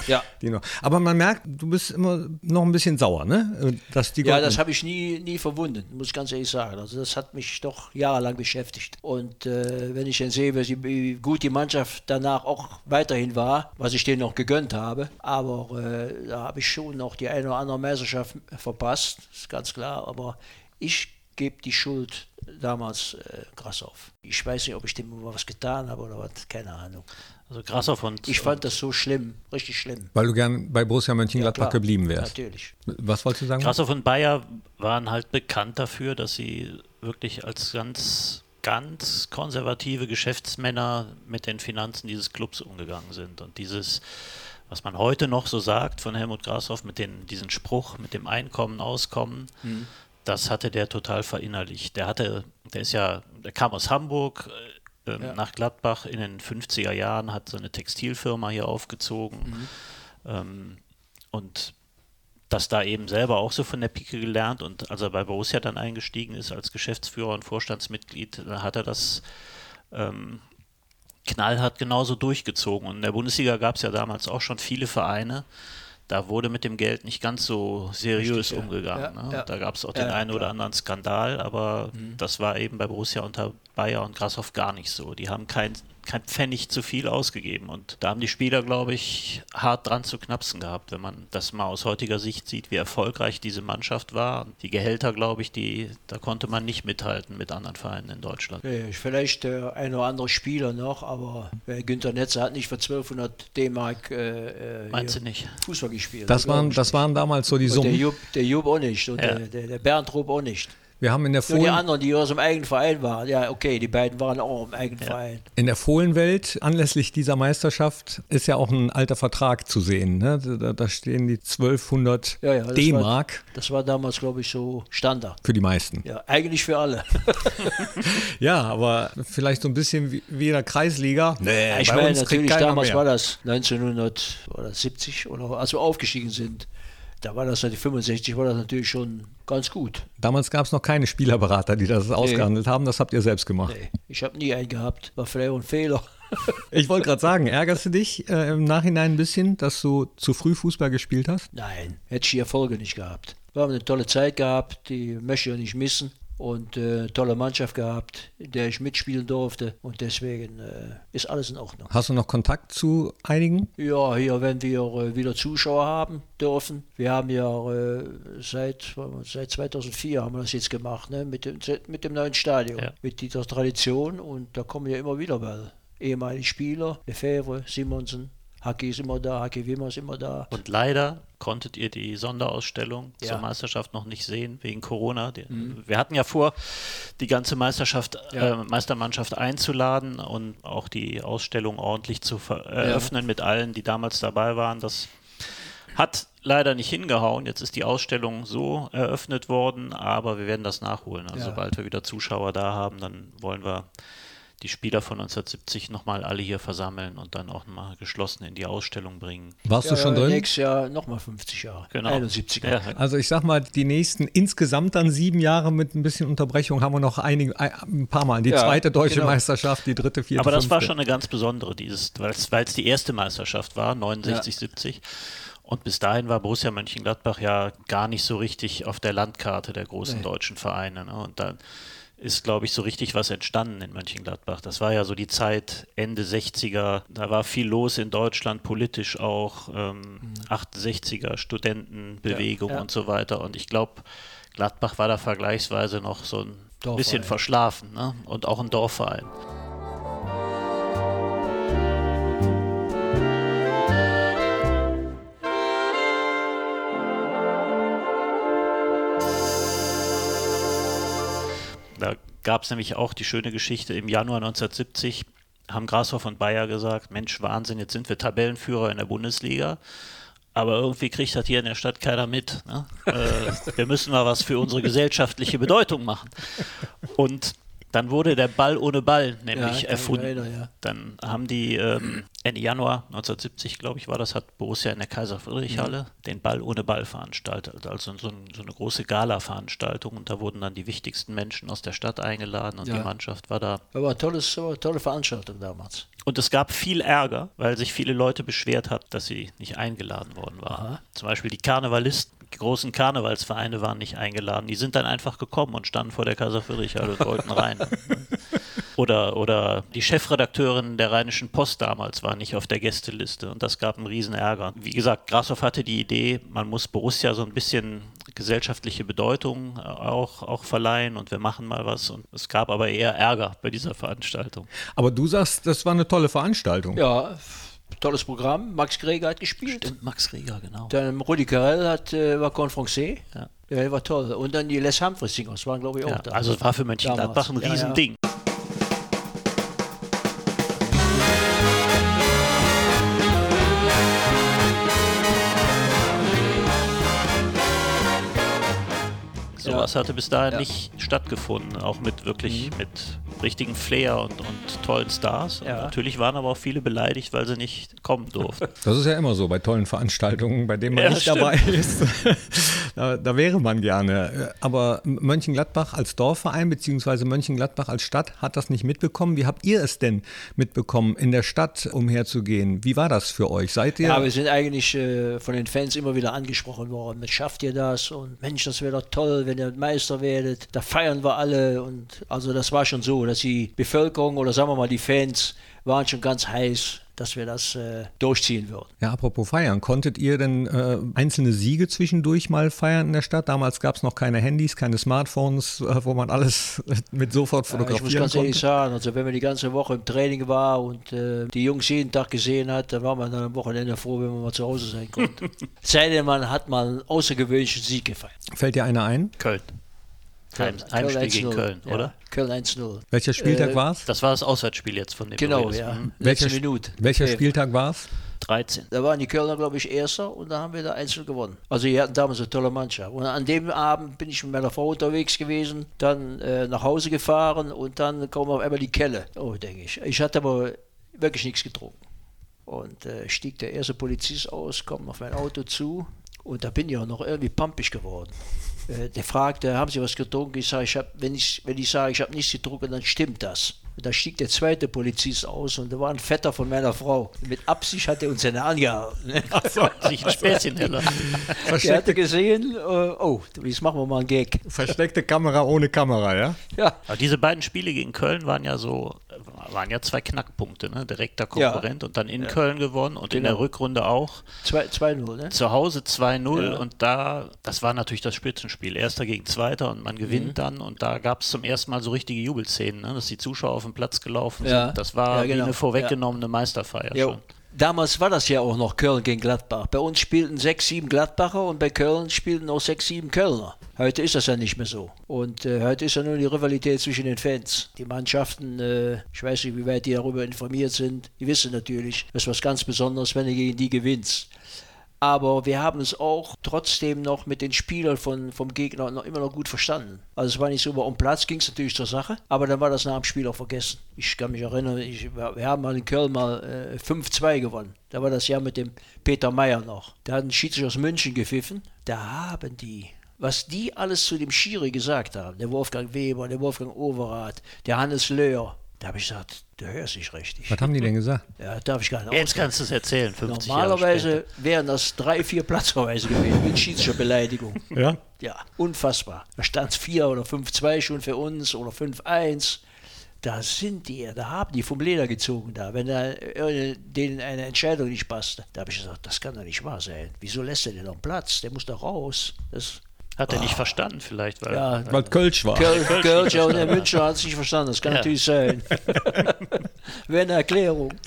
Ja. *laughs* die noch. Aber man merkt, du bist immer noch ein bisschen sauer, ne? Dass die ja, das habe ich nie, nie verwunden, muss ich ganz ehrlich sagen. Also das hat mich doch jahrelang beschäftigt. Und äh, wenn ich dann sehe, wie gut die Mannschaft danach auch weiterhin war, was ich denen noch gegönnt habe, aber äh, da habe ich schon noch die eine oder andere Meisterschaft verpasst, ist ganz klar. Aber ich gebe die Schuld damals äh, krass auf. Ich weiß nicht, ob ich dem was getan habe oder was, keine Ahnung. Also Grashoff und. Ich fand das so schlimm, richtig schlimm. Weil du gern bei Borussia Mönchengladbach ja, geblieben wärst. Natürlich. Was wolltest du sagen? Grashoff und Bayer waren halt bekannt dafür, dass sie wirklich als ganz, ganz konservative Geschäftsmänner mit den Finanzen dieses Clubs umgegangen sind. Und dieses, was man heute noch so sagt von Helmut Grashoff, mit den, diesen Spruch mit dem Einkommen, Auskommen, mhm. das hatte der total verinnerlicht. Der hatte, der ist ja, der kam aus Hamburg, ähm, ja. nach Gladbach in den 50er Jahren, hat so eine Textilfirma hier aufgezogen. Mhm. Ähm, und das da eben selber auch so von der Pike gelernt und als er bei Borussia dann eingestiegen ist als Geschäftsführer und Vorstandsmitglied, hat er das ähm, knallhart genauso durchgezogen. Und in der Bundesliga gab es ja damals auch schon viele Vereine, da wurde mit dem Geld nicht ganz so seriös Richtig, umgegangen. Ja, ne? ja, da gab es auch den einen oder anderen Skandal, aber mhm. das war eben bei Borussia unter Bayer und Grashoff gar nicht so. Die haben kein kein Pfennig zu viel ausgegeben. Und da haben die Spieler, glaube ich, hart dran zu knapsen gehabt, wenn man das mal aus heutiger Sicht sieht, wie erfolgreich diese Mannschaft war. Und die Gehälter, glaube ich, die, da konnte man nicht mithalten mit anderen Vereinen in Deutschland. Vielleicht der ein oder andere Spieler noch, aber Günther Netzer hat nicht für 1200 D-Mark äh, äh Meinst du nicht? Fußball gespielt. Das waren, das waren damals so die Summen. Der Jupp, der Jupp auch nicht und ja. der, der, der Bernd Rupp auch nicht. Wir haben in der Fohlen, die anderen, die aus dem eigenen Verein waren. Ja, okay, die beiden waren auch im eigenen ja. Verein. In der Fohlenwelt, anlässlich dieser Meisterschaft, ist ja auch ein alter Vertrag zu sehen. Ne? Da, da, stehen die 1200 ja, ja, D-Mark. Das war damals, glaube ich, so Standard. Für die meisten. Ja, eigentlich für alle. *laughs* ja, aber vielleicht so ein bisschen wie, wie in der Kreisliga. Nee, ich meine, natürlich, damals mehr. war das 1970 oder als wir aufgestiegen sind da war das 65 war das natürlich schon ganz gut. Damals gab es noch keine Spielerberater, die das nee. ausgehandelt haben. Das habt ihr selbst gemacht. Nee, ich habe nie einen gehabt. War vielleicht ein Fehler. *laughs* ich wollte gerade sagen, ärgerst du dich äh, im Nachhinein ein bisschen, dass du zu früh Fußball gespielt hast? Nein, hätte ich die Erfolge nicht gehabt. Wir haben eine tolle Zeit gehabt, die möchte ich nicht missen. Und äh, tolle Mannschaft gehabt, in der ich mitspielen durfte und deswegen äh, ist alles in Ordnung. Hast du noch Kontakt zu einigen? Ja, hier, wenn wir äh, wieder Zuschauer haben dürfen. Wir haben ja äh, seit, seit 2004 haben wir das jetzt gemacht, ne? mit, dem, mit dem neuen Stadion, ja. mit dieser Tradition und da kommen ja immer wieder weil ehemalige Spieler, Lefebvre, Simonsen, Haki ist immer da, Haki Wimmer ist immer da. Und leider konntet ihr die Sonderausstellung ja. zur Meisterschaft noch nicht sehen, wegen Corona. Mhm. Wir hatten ja vor, die ganze Meisterschaft, ja. äh, Meistermannschaft einzuladen und auch die Ausstellung ordentlich zu eröffnen ja. mit allen, die damals dabei waren. Das hat leider nicht hingehauen. Jetzt ist die Ausstellung so eröffnet worden, aber wir werden das nachholen. Also sobald wir wieder Zuschauer da haben, dann wollen wir die Spieler von 1970 nochmal alle hier versammeln und dann auch nochmal geschlossen in die Ausstellung bringen. Warst ja, du schon drin? Nächstes Jahr nochmal 50 Jahre. Genau. 71 Ja. Also ich sag mal, die nächsten insgesamt dann sieben Jahre mit ein bisschen Unterbrechung haben wir noch einige, ein paar Mal. Die ja, zweite deutsche genau. Meisterschaft, die dritte, vierte, Aber das fünfte. war schon eine ganz besondere, weil es die erste Meisterschaft war, 69, 70. Und bis dahin war Borussia Mönchengladbach ja gar nicht so richtig auf der Landkarte der großen nee. deutschen Vereine. Ne? Und dann ist, glaube ich, so richtig was entstanden in Mönchengladbach. Das war ja so die Zeit Ende 60er. Da war viel los in Deutschland, politisch auch. Ähm, 68er Studentenbewegung ja, ja. und so weiter. Und ich glaube, Gladbach war da vergleichsweise noch so ein Dorfverein. bisschen verschlafen ne? und auch ein Dorfverein. Da gab es nämlich auch die schöne Geschichte im Januar 1970 haben Grashoff und Bayer gesagt, Mensch, Wahnsinn, jetzt sind wir Tabellenführer in der Bundesliga. Aber irgendwie kriegt das hier in der Stadt keiner mit. Ne? äh, wir müssen mal was für unsere gesellschaftliche Bedeutung machen. Und dann wurde der Ball ohne Ball nämlich ja, erfunden. Leider, ja. Dann haben die ähm, Ende Januar 1970, glaube ich, war das, hat Borussia in der Kaiser-Friedrich-Halle mhm. den Ball ohne Ball veranstaltet. Also so, ein, so eine große Gala-Veranstaltung und da wurden dann die wichtigsten Menschen aus der Stadt eingeladen und ja. die Mannschaft war da. Aber tolles, aber tolle Veranstaltung damals. Und es gab viel Ärger, weil sich viele Leute beschwert haben, dass sie nicht eingeladen worden waren. Aha. Zum Beispiel die Karnevalisten großen Karnevalsvereine waren nicht eingeladen. Die sind dann einfach gekommen und standen vor der Kaiser Friedrichhalle und wollten rein. *laughs* Oder, oder die Chefredakteurin der Rheinischen Post damals war nicht auf der Gästeliste und das gab einen riesen Ärger. Wie gesagt, Grashoff hatte die Idee, man muss Borussia so ein bisschen gesellschaftliche Bedeutung äh, auch, auch verleihen und wir machen mal was. Und es gab aber eher Ärger bei dieser Veranstaltung. Aber du sagst, das war eine tolle Veranstaltung. Ja, tolles Programm. Max Greger hat gespielt. Stimmt, Max Greger, genau. Dann Rudi Carell hat, äh, war Confrancais. Ja. ja, war toll. Und dann die Les Humphreys Singers waren, glaube ich, auch ja, da. Also es war für Mönchengladbach ein Riesending. Ja, Sowas hatte bis dahin ja. nicht stattgefunden, auch mit wirklich mhm. mit richtigen Flair und, und tollen Stars. Ja. natürlich waren aber auch viele beleidigt, weil sie nicht kommen durften. Das ist ja immer so bei tollen Veranstaltungen, bei denen man ja, nicht stimmt. dabei ist. *laughs* da, da, wäre man gerne. Aber Mönchengladbach als Dorfverein beziehungsweise Mönchengladbach als Stadt hat das nicht mitbekommen. Wie habt ihr es denn mitbekommen, in der Stadt umherzugehen? Wie war das für euch? Seid ihr? Ja, wir sind eigentlich äh, von den Fans immer wieder angesprochen worden. Mit schafft ihr das? Und Mensch, das wäre doch toll, wenn ihr Meister werdet. Da feiern wir alle. Und also das war schon so dass die Bevölkerung oder sagen wir mal die Fans waren schon ganz heiß, dass wir das äh, durchziehen würden. Ja, apropos feiern, konntet ihr denn äh, einzelne Siege zwischendurch mal feiern in der Stadt? Damals gab es noch keine Handys, keine Smartphones, äh, wo man alles mit sofort fotografieren konnte. ich muss ganz konnte. ehrlich sagen, also wenn man die ganze Woche im Training war und äh, die Jungs jeden Tag gesehen hat, dann war man dann am Wochenende froh, wenn man mal zu Hause sein konnte. *laughs* Sei denn, man hat mal einen außergewöhnlichen Sieg gefeiert. Fällt dir einer ein? Köln. Heim, Heimspiel gegen Köln, ja. oder? Köln 1-0. Welcher Spieltag äh, war es? Das war das Auswärtsspiel jetzt von dem Genau, ja. Mhm. Welcher, Minute. Welcher Spieltag war es? 13. Da waren die Kölner, glaube ich, Erster und da haben wir da einzeln gewonnen. Also die hatten damals eine tolle Mannschaft. Und an dem Abend bin ich mit meiner Frau unterwegs gewesen, dann äh, nach Hause gefahren und dann kommen auf einmal die Kelle. Oh, denke ich. Ich hatte aber wirklich nichts getrunken. Und äh, stieg der erste Polizist aus, kommt auf mein Auto zu und da bin ich auch noch irgendwie pampig geworden. Äh, der fragte, haben Sie was getrunken? Ich sage, ich hab, wenn, ich, wenn ich sage, ich habe nichts getrunken, dann stimmt das. Und da stieg der zweite Polizist aus und da war ein Vetter von meiner Frau. Mit Absicht hat er uns eine angehalten. *laughs* Ne? So, *laughs* sich ein Späßchen heller. Der hatte gesehen, äh, oh, jetzt machen wir mal einen Gag. Versteckte Kamera ohne Kamera, ja? Ja, Aber diese beiden Spiele gegen Köln waren ja so, waren ja zwei Knackpunkte, ne? Direkter Konkurrent und dann in Köln gewonnen und in Genau. der Rückrunde auch. 2-0, ne? Zu Hause 2-0 Ja. und da, das war natürlich das Spitzenspiel. Erster gegen Zweiter und man gewinnt Mhm. dann und da gab es zum ersten Mal so richtige Jubelszenen, ne? dass die Zuschauer auf den Platz gelaufen Ja. sind. Das war Ja, wie genau. eine vorweggenommene Meisterfeier Ja. schon. Damals war das ja auch noch Köln gegen Gladbach. Bei uns spielten sechs, sieben Gladbacher und bei Köln spielten auch sechs, sieben Kölner. Heute ist das ja nicht mehr so. Und äh, heute ist ja nur die Rivalität zwischen den Fans. Die Mannschaften, äh, ich weiß nicht, wie weit die darüber informiert sind, die wissen natürlich, das ist was ganz Besonderes, wenn du gegen die gewinnst. Aber wir haben es auch trotzdem noch mit den Spielern von, vom Gegner noch immer noch gut verstanden. Also es war nicht so, um Platz ging es natürlich zur Sache, aber dann war das nach dem Spiel auch vergessen. Ich kann mich erinnern, ich, wir haben mal in Köln mal äh, 5-2 gewonnen. Da war das Jahr mit dem Peter Meyer noch. Da hat ein Schiedsrichter aus München gepfiffen. Da haben die, was die alles zu dem Schiri gesagt haben, der Wolfgang Weber, der Wolfgang Overath, der Hannes Löhr, da habe ich gesagt, du hörst nicht richtig. Was haben die denn gesagt? Ja, darf ich gar nicht Jetzt kannst du es erzählen, 50 Jahre Normalerweise wären das drei, vier Platzverweise gewesen mit Schiedsrichterbeleidigung. Ja? Ja, unfassbar. Da stand es 4 oder 5-2 schon für uns oder 5-1. Da sind die, da haben die vom Leder gezogen da, wenn da denen eine Entscheidung nicht passte. Da habe ich gesagt, das kann doch nicht wahr sein. Wieso lässt er denn noch Platz? Der muss doch raus. Das, Hat er nicht verstanden vielleicht, weil ja, Weil Kölsch war. Köln, Köln, ja, und der Münchner hat es nicht verstanden. Das kann Ja. natürlich sein. *laughs* Wäre eine Erklärung. *laughs*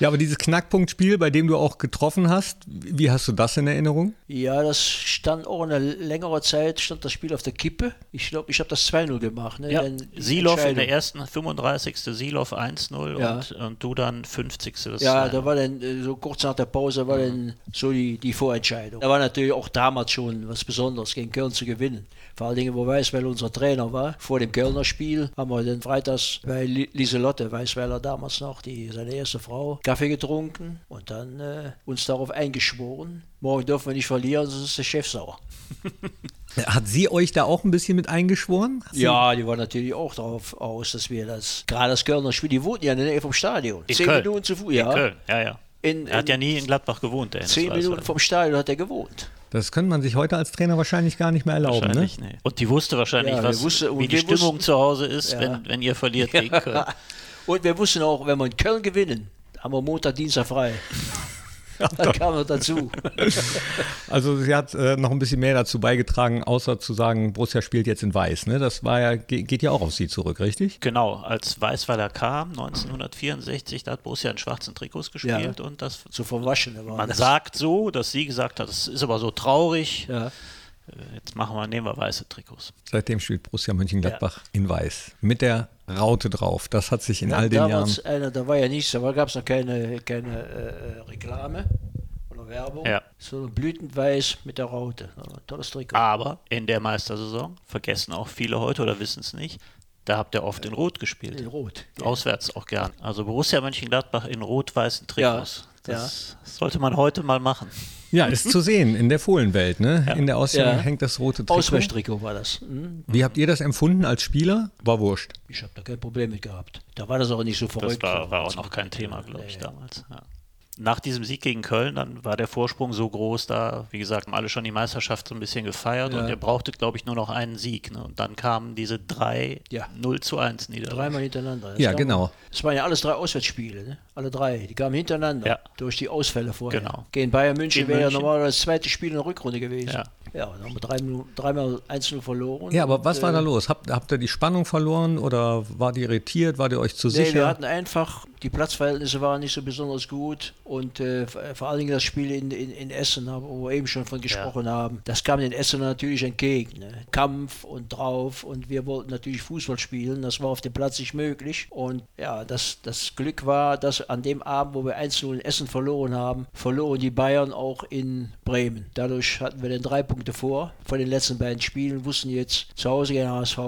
Ja, aber dieses Knackpunktspiel, bei dem du auch getroffen hast, wie hast du das in Erinnerung? Ja, das stand auch eine längere Zeit, stand das Spiel auf der Kippe. Ich glaube, ich habe das 2-0 gemacht. Ne? ja, die Silov in der ersten 35. Silov 1-0 Ja. und, und du dann 50. Das Ja, 2-0. da war dann äh, so kurz nach der Pause war dann so die, die Vorentscheidung. Da war natürlich auch damals schon was Besonderes, gegen Köln zu gewinnen. Vor allen Dingen, wo Weißweiler unser Trainer war. Vor dem Kölner Spiel haben wir dann freitags bei Li- Lieselotte Weißweiler damals noch, die, seine erste Frau, Kaffee getrunken und dann äh, uns darauf eingeschworen. Morgen dürfen wir nicht verlieren, sonst ist der Chef sauer. *laughs* Hat sie euch da auch ein bisschen mit eingeschworen? Hat sie- Ja, die war natürlich auch darauf aus, dass wir das, gerade das Kölner Spiel, die wohnten ja in der Nähe vom Stadion. In Zehn Köln. Minuten zu Fuß, ja. In Köln, ja, ja. In, Er hat ja nie in Gladbach gewohnt, der Zehn. Minuten vom Stadion hat er gewohnt. Das könnte man sich heute als Trainer wahrscheinlich gar nicht mehr erlauben, ne? Nee. Und die wusste wahrscheinlich, Ja, was, wusste- wie die Stimmung wussten- zu Hause ist, Ja. wenn, wenn ihr verliert *laughs* gegen Köln. Und wir wussten auch, wenn wir in Köln gewinnen, haben wir Montag, Dienstag frei. *laughs* das kam noch dazu. *laughs* Also sie hat äh, noch ein bisschen mehr dazu beigetragen, außer zu sagen, Borussia spielt jetzt in Weiß. Ne? Das war ja, ge- geht ja auch auf sie zurück, richtig? Genau, als Weißweiler kam, 1964, da hat Borussia in schwarzen Trikots gespielt Ja. und das So verwaschen man das. sagt so, dass sie gesagt hat, das ist aber so traurig, Ja. Jetzt machen wir, nehmen wir weiße Trikots. Seitdem spielt Borussia Mönchengladbach in Weiß. Mit der Raute drauf. Das hat sich in all den Jahren. Einer, da war ja nichts, da gab es noch keine, keine äh, Reklame oder Werbung, Ja. sondern blütenweiß mit der Raute. Ja, Tolles Trikot. Aber in der Meistersaison, vergessen auch viele heute oder wissen es nicht, da habt ihr oft in Rot gespielt. In Rot. Ja. Auswärts auch gern. Also Borussia Mönchengladbach in rot-weißen Trikots. Ja, Das sollte man heute mal machen. Ja, ist zu sehen in der Fohlenwelt. Ne? In der Ausstellung Ja. hängt das rote Trikot. Ausweichtrikot war das. Hm? Wie habt ihr das empfunden als Spieler? War wurscht. Ich habe da kein Problem mit gehabt. Da war das auch nicht so Das verrückt. war, war auch Das noch kein Thema, glaube ich, damals. Ja. Nach diesem Sieg gegen Köln, dann war der Vorsprung so groß, da, wie gesagt, haben alle schon die Meisterschaft so ein bisschen gefeiert Ja. und ihr brauchtet, glaube ich, nur noch einen Sieg. Ne? Und dann kamen diese drei Ja. 0 zu 1 Niederlagen. Dreimal hintereinander. Das Ja, kam- genau. Es waren ja alles drei Auswärtsspiele, ne? alle drei. Die kamen hintereinander Ja. durch die Ausfälle vorher. Genau. Gegen Bayern München wäre ja normalerweise das zweite Spiel in der Rückrunde gewesen. Ja. Ja, dann haben wir drei, Minuten- dreimal 1-0 verloren. Ja, aber Und, was war äh, da los? Habt, habt ihr die Spannung verloren oder wart ihr irritiert? Wart ihr euch zu Nee, sicher? wir hatten einfach, die Platzverhältnisse waren nicht so besonders gut und äh, vor vor allen Dingen das Spiel in, in, in Essen, wo wir eben schon von gesprochen haben, das kam den Essen natürlich entgegen. Ne? Kampf und drauf und wir wollten natürlich Fußball spielen, das war auf dem Platz nicht möglich und ja, das, das Glück war, dass an dem Abend, wo wir 1-0 in Essen verloren haben, verloren die Bayern auch in Bremen. Dadurch hatten wir dann drei Punkte vor von den letzten beiden Spielen, wussten jetzt zu Hause gegen HSV,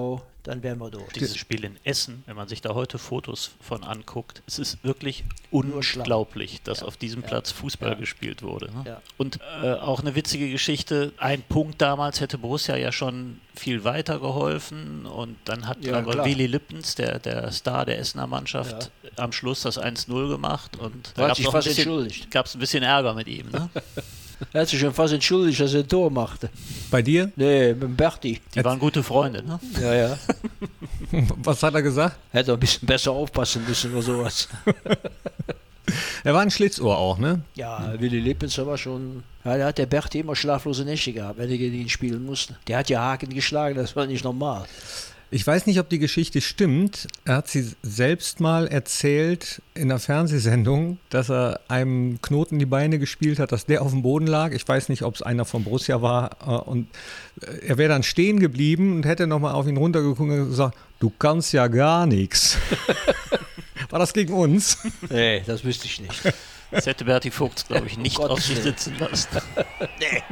dann wären wir dort. Dieses Spiel in Essen, wenn man sich da heute Fotos von anguckt, es ist wirklich unglaublich, dass ja. auf diesem Platz Fußball ja. gespielt wurde. Ne? Ja. Und äh, auch eine witzige Geschichte, ein Punkt damals hätte Borussia ja schon viel weiter geholfen und dann hat aber klar. Willi Lippens, der, der Star der Essener Mannschaft, am Schluss das 1-0 gemacht und da gab es ein, ein bisschen Ärger mit ihm. Ne? *laughs* Er hat sich schon fast entschuldigt, dass er ein Tor machte. Bei dir? Nee, mit Berti. Die waren gute Freunde, ne? Ja, ja. *laughs* Was hat er gesagt? Hätte ein bisschen besser aufpassen müssen oder sowas. *laughs* er war ein Schlitzohr auch, ne? Ja, Willi Lippens war schon. Ja, da hat der Berti immer schlaflose Nächte gehabt, wenn er gegen ihn spielen musste. Der hat ja Haken geschlagen, das war nicht normal. Ich weiß nicht, ob die Geschichte stimmt. Er hat sie selbst mal erzählt in einer Fernsehsendung, dass er einem Knoten die Beine gespielt hat, dass der auf dem Boden lag. Ich weiß nicht, ob es einer von Borussia war. Äh, und äh, er wäre dann stehen geblieben und hätte nochmal auf ihn runtergeguckt und gesagt, du kannst ja gar nichts. *laughs* War das gegen uns? Nee, das wüsste ich nicht. Das hätte Berti Vogts, glaube ich, nicht auf sich sitzen lassen. nee.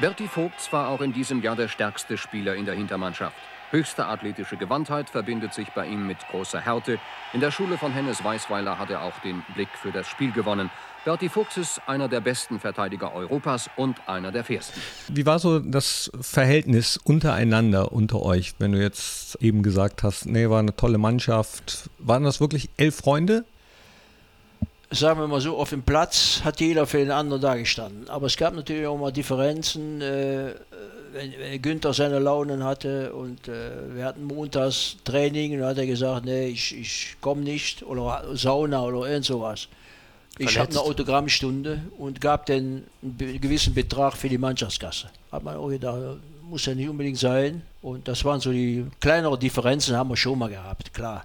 Berti Vogts war auch in diesem Jahr der stärkste Spieler in der Hintermannschaft. Höchste athletische Gewandtheit verbindet sich bei ihm mit großer Härte. In der Schule von Hennes Weißweiler hat er auch den Blick für das Spiel gewonnen. Berti Fuchs ist einer der besten Verteidiger Europas und einer der fairsten. Wie war so das Verhältnis untereinander unter euch, wenn du jetzt eben gesagt hast, nee, war eine tolle Mannschaft. Waren das wirklich elf Freunde? sagen wir mal so, auf dem Platz hat jeder für den anderen da gestanden. Aber es gab natürlich auch mal Differenzen. Äh, wenn, wenn Günther seine Launen hatte und äh, wir hatten montags Training und dann hat er gesagt, nee, ich, ich komme nicht oder Sauna oder irgend sowas. Ich habe eine Autogrammstunde und gab den einen gewissen Betrag für die Mannschaftskasse. Hat man auch gedacht, muss ja nicht unbedingt sein. Und das waren so die kleineren Differenzen, haben wir schon mal gehabt, klar.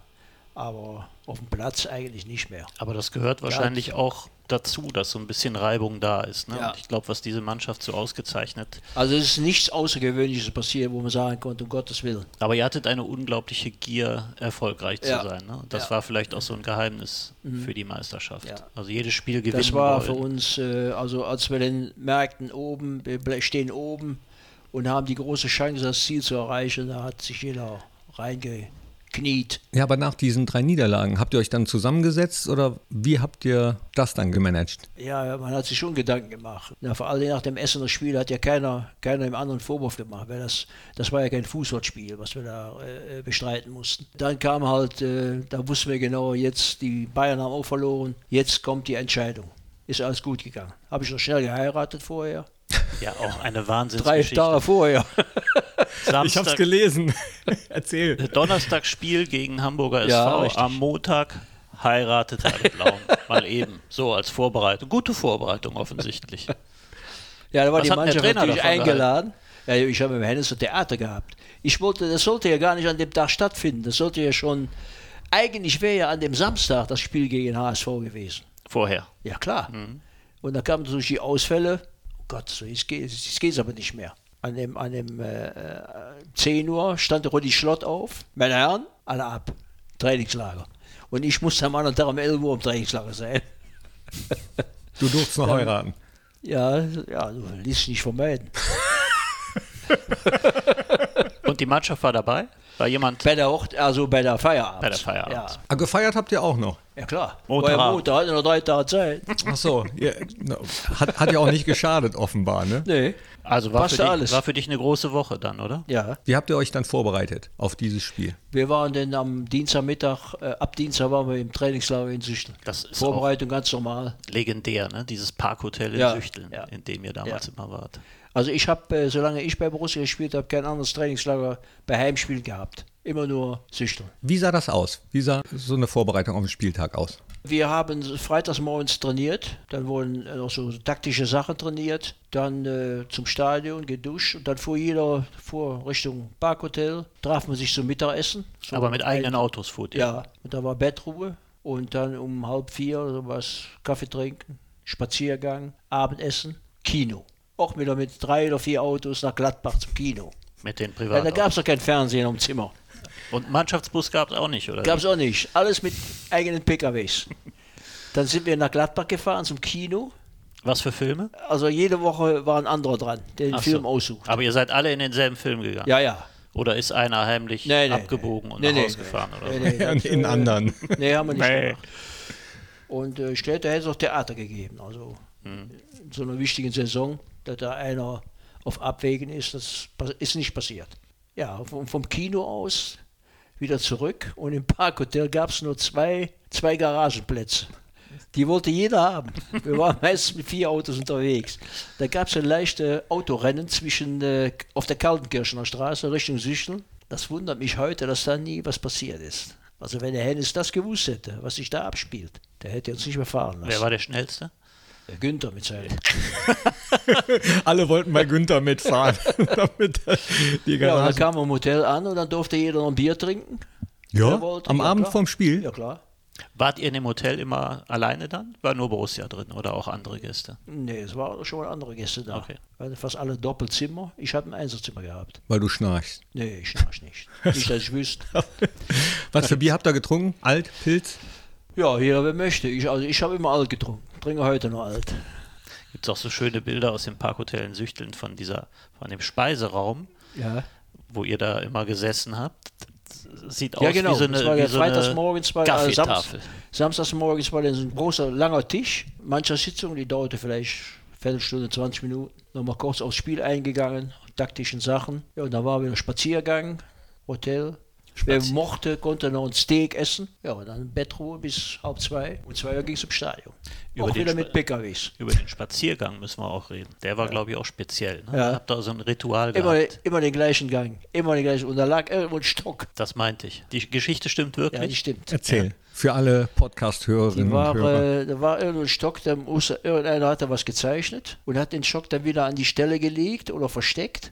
Aber auf dem Platz eigentlich nicht mehr. Aber das gehört wahrscheinlich ja, auch dazu, dass so ein bisschen Reibung da ist. Ne? Ja. ich glaube, was diese Mannschaft so ausgezeichnet. Also es ist nichts Außergewöhnliches passiert, wo man sagen konnte, um Gottes Willen. Aber ihr hattet eine unglaubliche Gier, erfolgreich ja. zu sein. Ne? Das war vielleicht auch so ein Geheimnis mhm. für die Meisterschaft. Also jedes Spiel gewinnen Das war wollen. für uns, äh, also als wir dann merkten, oben, wir stehen oben und haben die große Chance, das Ziel zu erreichen, da hat sich jeder reinge kniet. Ja, aber nach diesen drei Niederlagen, habt ihr euch dann zusammengesetzt oder wie habt ihr das dann gemanagt? Ja, man hat sich schon Gedanken gemacht. Ja, vor allem nach dem Essener Spiel hat ja keiner, keiner im anderen Vorwurf gemacht, weil das, das war ja kein Fußballspiel, was wir da äh, bestreiten mussten. Dann kam halt, äh, da wussten wir genau, jetzt die Bayern haben auch verloren, jetzt kommt die Entscheidung. Ist alles gut gegangen. Habe ich noch schnell geheiratet vorher. Ja, auch eine Wahnsinnsgeschichte. Drei Tage vorher. *laughs* Samstag, ich habe es gelesen. *laughs* Erzähl. Donnerstagsspiel gegen Hamburger SV. Ja, am Montag heiratet Heide Blauen. *laughs* Mal eben. So als Vorbereitung. Gute Vorbereitung offensichtlich. Ja, da war Was die Mannschaft natürlich eingeladen. Ja, ich habe mit Hennes Theater gehabt. Ich wollte, das sollte ja gar nicht an dem Tag stattfinden. Das sollte ja schon, eigentlich wäre ja an dem Samstag das Spiel gegen HSV gewesen. Vorher? Ja, klar. Mhm. Und dann kamen natürlich die Ausfälle. Oh Gott, so, jetzt geht es aber nicht mehr an dem, an dem äh, 10 Uhr stand Rudi Schlott auf. Meine Herren, alle ab. Trainingslager. Und ich musste am anderen Tag um 11 Uhr im Trainingslager sein. *laughs* Du durfst noch heiraten. Ja, ja, du ließt nicht vermeiden. *laughs* Und die Mannschaft war dabei? War jemand? Bei der Hocht also bei der Feierabend. Bei der Feierabend. Ja. Ah, gefeiert habt ihr auch noch? Ja klar. Montag. Montag, hatte noch drei Tage Zeit. Ach so, ja, hat, hat ja auch nicht geschadet offenbar, ne? Nee. Also war für, dich, alles. war für dich eine große Woche dann, oder? Ja. Wie habt ihr euch dann vorbereitet auf dieses Spiel? Wir waren dann am Dienstagmittag, äh, ab Dienstag waren wir im Trainingslager in Süchteln. Das ist Vorbereitung ganz normal. Legendär, ne? Dieses Parkhotel in ja. Süchteln, ja. in dem ihr damals ja. immer wart. Also ich habe, äh, solange ich bei Borussia gespielt habe, kein anderes Trainingslager bei Heimspielen gehabt. Immer nur Süchteln. Wie sah das aus? Wie sah so eine Vorbereitung auf den Spieltag aus? Wir haben freitags morgens trainiert, dann wurden noch so taktische Sachen trainiert, dann äh, zum Stadion geduscht und dann fuhr jeder vor Richtung Parkhotel, traf man sich zum Mittagessen. So Aber mit eigenen Autos fuhr ihr? Ja, und da war Bettruhe und dann um halb vier oder was Kaffee trinken, Spaziergang, Abendessen, Kino. Auch wieder mit drei oder vier Autos nach Gladbach zum Kino. Mit den Privaten. Ja, da gab es doch kein Fernsehen im Zimmer. Und Mannschaftsbus gab es auch nicht, oder? Gab es auch nicht. Alles mit eigenen PKWs. Dann sind wir nach Gladbach gefahren zum Kino. Was für Filme? Also jede Woche war ein anderer dran, der den Ach Film so. aussucht. Aber ihr seid alle in denselben Film gegangen? Ja, ja. Oder ist einer heimlich Nee, nee, abgebogen und nee, nach nee, Hause gefahren? Oder Nee, so? *laughs* in äh, anderen. Nee, haben wir nicht Nee. gemacht. Und äh, später hätte es auch Theater gegeben. Also Hm. in so einer wichtigen Saison, dass da einer auf Abwägen ist, das ist nicht passiert. Ja, vom, vom Kino aus wieder zurück und im Parkhotel gab es nur zwei, zwei Garagenplätze. Die wollte jeder haben. Wir waren *laughs* meistens mit vier Autos unterwegs. Da gab es ein leichtes Autorennen zwischen äh, auf der Kaltenkirchener Straße Richtung Süchteln. Das wundert mich heute, dass da nie was passiert ist. Also wenn der Hennis das gewusst hätte, was sich da abspielt, der hätte uns nicht mehr fahren lassen. Wer war der Schnellste? Der Günther mit seinem. *laughs* Alle wollten bei Günther mitfahren, *laughs* damit die Ja, und dann kam er im Hotel an und dann durfte jeder noch ein Bier trinken. Ja, wollte, am ja, Abend klar. vorm Spiel. Ja, klar. Wart ihr in dem Hotel immer alleine dann? War nur Borussia drin oder auch andere Gäste? Nee, es waren schon mal andere Gäste da. Okay. Hatten fast alle Doppelzimmer. Ich habe ein Einzelzimmer gehabt. Weil du schnarchst. Nee, ich schnarch nicht. nicht, dass ich wüsste. *laughs* Was für Bier habt ihr getrunken? Alt, Pilz? Ja, jeder wer möchte. Ich, also ich habe immer alt getrunken. Trinke heute noch alt. Gibt es auch so schöne Bilder aus dem Parkhotel in Süchteln von dieser, von dem Speiseraum, Ja, wo ihr da immer gesessen habt. Das sieht ja aus genau. wie so eine, das war ja so freitagsmorgens war äh, Samst, Kaffeetafel. Samstagsmorgens war dann so ein großer, langer Tisch. Mancher Sitzung, die dauerte vielleicht Viertelstunde, 20 Minuten. Nochmal kurz aufs Spiel eingegangen, taktischen Sachen. Ja, und dann war wieder Spaziergang, Hotel. Wer Spazier- mochte, konnte noch ein Steak essen. Ja, und dann Bettruhe bis halb zwei. Um zwei Uhr ging es zum Stadion. Über auch den wieder Spa- mit PKWs. Über den Spaziergang müssen wir auch reden. Der war, glaube ich, auch speziell. Ne? Ja. Ihr habt da so ein Ritual Immer, gehabt. immer den gleichen Gang. Immer den gleichen. Und da lag irgendwo ein Stock. Das meinte ich. Die Geschichte stimmt Ja, wirklich. die stimmt. Erzähl. Für alle Podcast-Hörerinnen war, und Hörer. äh, da war irgendein Stock, da muss, irgendeiner hat da was gezeichnet und hat den Stock dann wieder an die Stelle gelegt oder versteckt.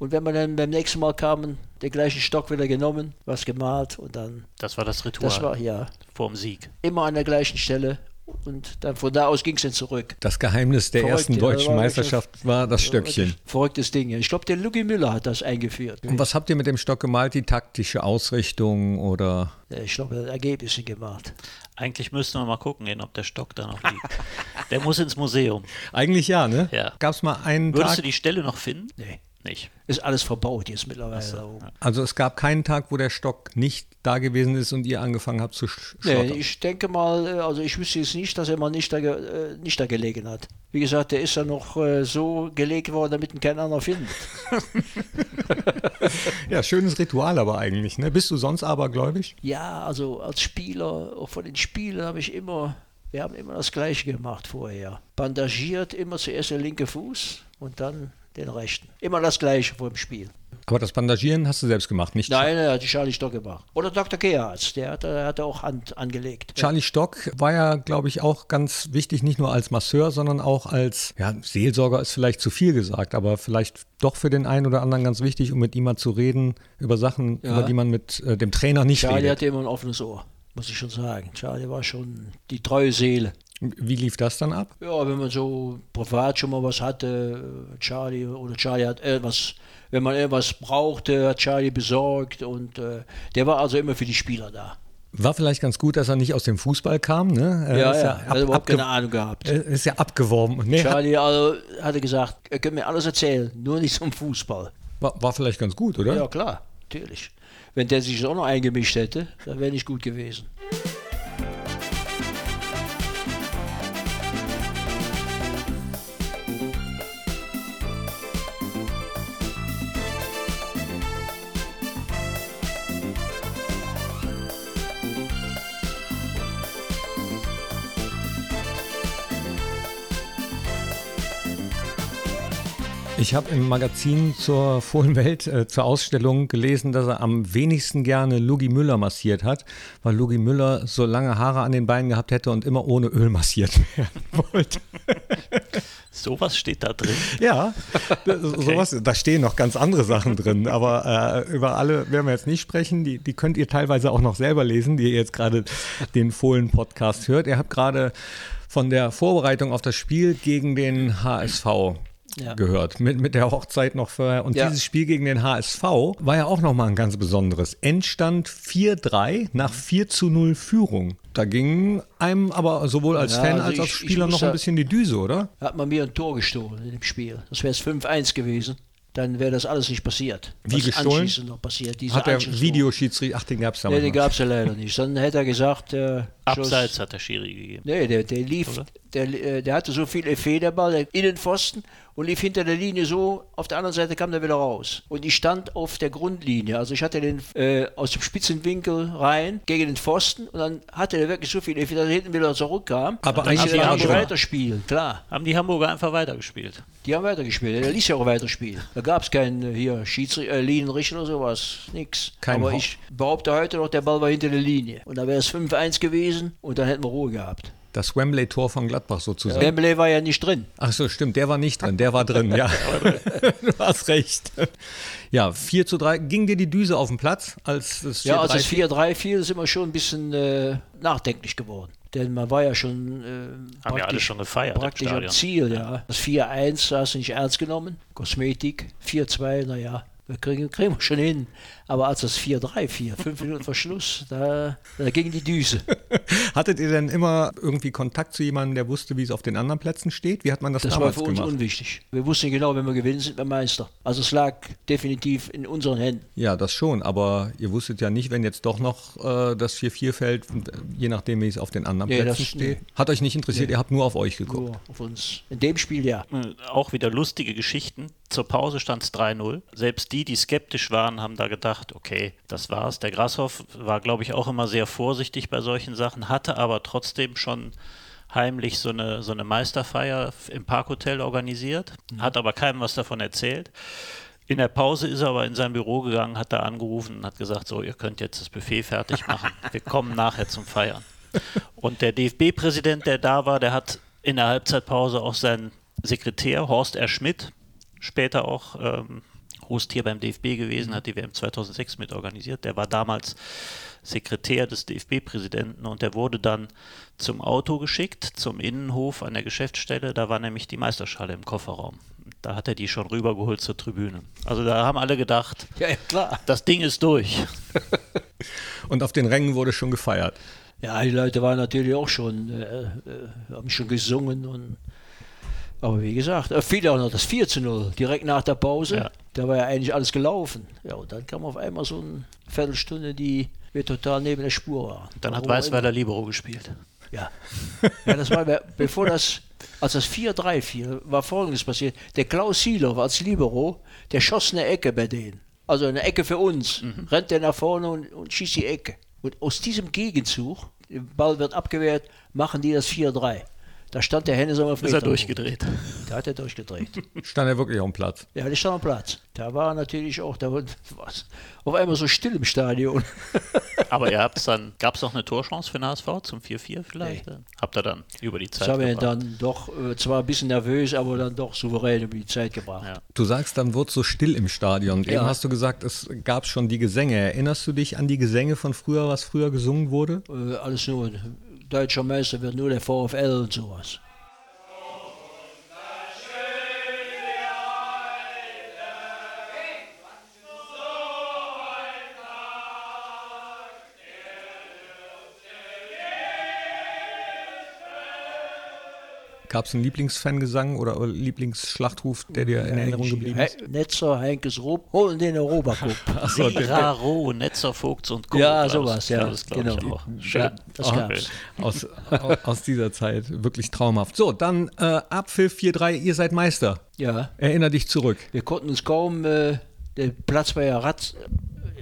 Und wenn man dann beim nächsten Mal kam, den gleichen Stock wieder genommen, was gemalt und dann, Das war das Ritual das war ja vorm Sieg. immer an der gleichen Stelle. Und dann von da aus ging es dann zurück. Das Geheimnis der Verrückt, ersten ja, deutschen war Meisterschaft war das Stöckchen. Verrücktes Ding. Ich glaube, der Lucky Müller hat das eingeführt. Und was habt ihr mit dem Stock gemalt? Die taktische Ausrichtung oder? Ich glaube, er hat Ergebnisse gemacht. Eigentlich müssten wir mal gucken gehen, ob der Stock da noch liegt. der muss ins Museum. *laughs* Eigentlich ja, ne? Ja. Gab es mal einen Würdest Tag? du die Stelle noch finden? Nee. Nicht. Ist alles verbaut jetzt mittlerweile. da oben. Also es gab keinen Tag, wo der Stock nicht da gewesen ist und ihr angefangen habt zu sch Nee, schlottern. ich denke mal, äh, also ich wüsste jetzt nicht, dass er mal nicht da, ge- äh, nicht da gelegen hat. Wie gesagt, der ist ja noch äh, so gelegt worden, damit ihn kein anderer findet. *laughs* Ja, schönes Ritual aber eigentlich. Ne? Bist du sonst abergläubig? Ja, also als Spieler, auch von den Spielen habe ich immer, wir haben immer das Gleiche gemacht vorher. Bandagiert immer zuerst der linke Fuß und dann den rechten. Immer das Gleiche vor dem Spiel. Aber das Bandagieren hast du selbst gemacht, nicht? Nein, er hat die Charlie Stock gemacht. Oder Dr. Kearz, der hat, der hat auch Hand angelegt. Charlie Stock war ja, glaube ich, auch ganz wichtig, nicht nur als Masseur, sondern auch als, ja, Seelsorger ist vielleicht zu viel gesagt, aber vielleicht doch für den einen oder anderen ganz wichtig, um mit ihm mal zu reden über Sachen, Ja. über die man mit äh, dem Trainer nicht Charlie redet. hatte immer ein offenes Ohr, muss ich schon sagen. Charlie war schon die treue Seele. Wie lief das dann ab? Ja, wenn man so privat schon mal was hatte, äh, Charlie oder Charlie hat irgendwas, wenn man irgendwas brauchte, hat Charlie besorgt und äh, der war also immer für die Spieler da. War vielleicht ganz gut, dass er nicht aus dem Fußball kam, ne? Er Ja, ist ja, ab- hat überhaupt abge- keine Ahnung gehabt. er ist ja abgeworben. Nee, hat, Charlie also, hatte gesagt, er könnt mir alles erzählen, nur nicht zum Fußball. war, war vielleicht ganz gut, oder? Ja, klar, natürlich. Wenn der sich auch noch eingemischt hätte, dann wäre nicht gut gewesen. Ich habe im Magazin zur Fohlenwelt, äh, zur Ausstellung gelesen, dass er am wenigsten gerne Lugi Müller massiert hat, weil Lugi Müller so lange Haare an den Beinen gehabt hätte und immer ohne Öl massiert *laughs* werden wollte. Sowas steht da drin. Ja, das, sowas, da stehen noch ganz andere Sachen drin, aber äh, über alle werden wir jetzt nicht sprechen. Die, die könnt ihr teilweise auch noch selber lesen, die ihr jetzt gerade den Fohlen-Podcast hört. Ihr habt gerade von der Vorbereitung auf das Spiel gegen den HSV Ja. gehört, mit, mit der Hochzeit noch vorher. Und Ja. dieses Spiel gegen den HSV war ja auch nochmal ein ganz besonderes. Endstand 4-3 nach 4 zu 0 Führung. Da ging einem aber sowohl als Ja, Fan also als ich- ich Spieler noch ein bisschen die Düse, oder? Hat man mir ein Tor gestohlen in dem Spiel. Das wäre es 5-1 gewesen. Dann wäre das alles nicht passiert. Wie was gestohlen? anschließend noch passiert. Diese Hat der. Videoschiedsrichter, ach, den gab es Nee, damals den noch. gab es ja leider nicht. Dann hätte er gesagt, äh, Abseits hat der Schiri gegeben. Nee, der, der lief, der, äh, der hatte so viel Effet, der Ball, der Innenpfosten und lief hinter der Linie so, auf der anderen Seite kam der wieder raus. Und ich stand auf der Grundlinie, also ich hatte den äh, aus dem Spitzenwinkel rein, gegen den Pfosten und dann hatte der wirklich so viel Effet, dass er hinten wieder zurückkam. Aber dann eigentlich konnte er war er nicht drin. weiterspielen, klar. Haben die Hamburger einfach weitergespielt. Die haben weitergespielt, der ließ ja auch weiterspielen. Da gab es keinen äh, hier Schiedsrichter, äh, Linienrichter oder sowas, nix. Kein Aber Ho- ich behaupte heute noch, der Ball war hinter der Linie. Und da wäre es 5-1 gewesen und dann hätten wir Ruhe gehabt. Das Wembley-Tor von Gladbach sozusagen. Wembley war ja nicht drin. Ach so, stimmt, der war nicht drin, der war drin, ja. *laughs* *laughs* du hast recht. Ja, 4 zu 3. Ging dir die Düse auf den Platz, als es 4 Ja, als 3 es 4-3 fiel, sind wir schon ein bisschen äh, nachdenklich geworden. Denn man war ja schon äh, Haben ja alle schon gefeiert praktisch am. Ziel. Ja. Das 4-1 hast du nicht ernst genommen. Kosmetik. 4-2, naja, wir kriegen, kriegen wir schon hin. Aber als das 4-3 fiel, fünf Minuten vor Schluss, da, da ging die Düse. *laughs* Hattet ihr denn immer irgendwie Kontakt zu jemandem, der wusste, wie es auf den anderen Plätzen steht? Wie hat man das, Das war damals für uns gemacht? unwichtig. Wir wussten genau, wenn wir gewinnen, sind wir Meister. Also es lag definitiv in unseren Händen. Ja, das schon, aber ihr wusstet ja nicht, wenn jetzt doch noch äh, das 4-4 fällt, je nachdem, wie es auf den anderen Nee, Plätzen das- steht. nee. Hat euch nicht interessiert, ihr habt nur auf euch geguckt. Nur auf uns. In dem Spiel ja. Äh, Auch wieder lustige Geschichten. Zur Pause stand es 3-0. Selbst die, die skeptisch waren, haben da gedacht, okay, das war's. Der Grashoff war, glaube ich, auch immer sehr vorsichtig bei solchen Sachen, hatte aber trotzdem schon heimlich so eine, so eine Meisterfeier im Parkhotel organisiert, hat aber keinem was davon erzählt. In der Pause ist er aber in sein Büro gegangen, hat da angerufen und hat gesagt, so, ihr könnt jetzt das Buffet fertig machen. *laughs* Wir kommen nachher zum Feiern. Und der DFB-Präsident, der da war, der hat in der Halbzeitpause auch seinen Sekretär Horst R. Schmidt, später auch ähm, Host hier beim DFB gewesen, hat die WM 2006 mitorganisiert. Der war damals Sekretär des DFB-Präsidenten und der wurde dann zum Auto geschickt, zum Innenhof an der Geschäftsstelle. Da war nämlich die Meisterschale im Kofferraum. Da hat er die schon rübergeholt zur Tribüne. Also da haben alle gedacht, Ja, ja klar. das Ding ist durch. *laughs* Und auf den Rängen wurde schon gefeiert. Ja, die Leute waren natürlich auch schon, äh, äh, haben schon gesungen und aber wie gesagt, äh, fiel auch noch das 4 zu 0, direkt nach der Pause. Ja. Da war ja eigentlich alles gelaufen. Ja, und dann kam auf einmal so eine Viertelstunde, die wir total neben der Spur waren. Dann hat Warum Weißweiler Libero gespielt. Ja. ja, das war, be- bevor das, als das 4-3 fiel, war folgendes passiert. Der Klaus Sielov als Libero, der schoss eine Ecke bei denen. Also eine Ecke für uns. Mhm. Rennt der nach vorne und, und schießt die Ecke. Und aus diesem Gegenzug, der Ball wird abgewehrt, machen die das 4-3. Da stand der Hennes auf Ist er durchgedreht. Da hat er durchgedreht. Stand er wirklich auf dem Platz. Ja, der stand am Platz. Da war natürlich auch, da war was, auf einmal so still im Stadion. *laughs* Aber ihr habt dann, gab es noch eine Torchance für den HSV zum 4-4 vielleicht? Habt ihr dann über die Das Zeit haben wir dann doch, äh, zwar ein bisschen nervös, aber dann doch souverän über die Zeit gebracht. Ja. Du sagst, dann wurde es so still im Stadion. Und Eben Ja. hast du gesagt, es gab schon die Gesänge. Erinnerst du dich an die Gesänge von früher, was früher gesungen wurde? Äh, alles nur, deutscher Meister wird nur der VfL und sowas. Gab es einen Lieblingsfangesang oder Lieblingsschlachtruf, der dir in Erinnerung geblieben ist? He Netzer, Heinkes Rupp, holen den Europacup. *laughs* Der, Raro, Netzer, Vogts und Co. Ja, sowas, ja, das genau. Auch. Schön. Ja, das Oh, gab's. aus, aus, dieser Zeit. Wirklich traumhaft. So, dann äh, Abpfiff 4-3, ihr seid Meister. Ja, Erinner dich zurück. wir konnten uns kaum, äh, der Platz war ja, ratz,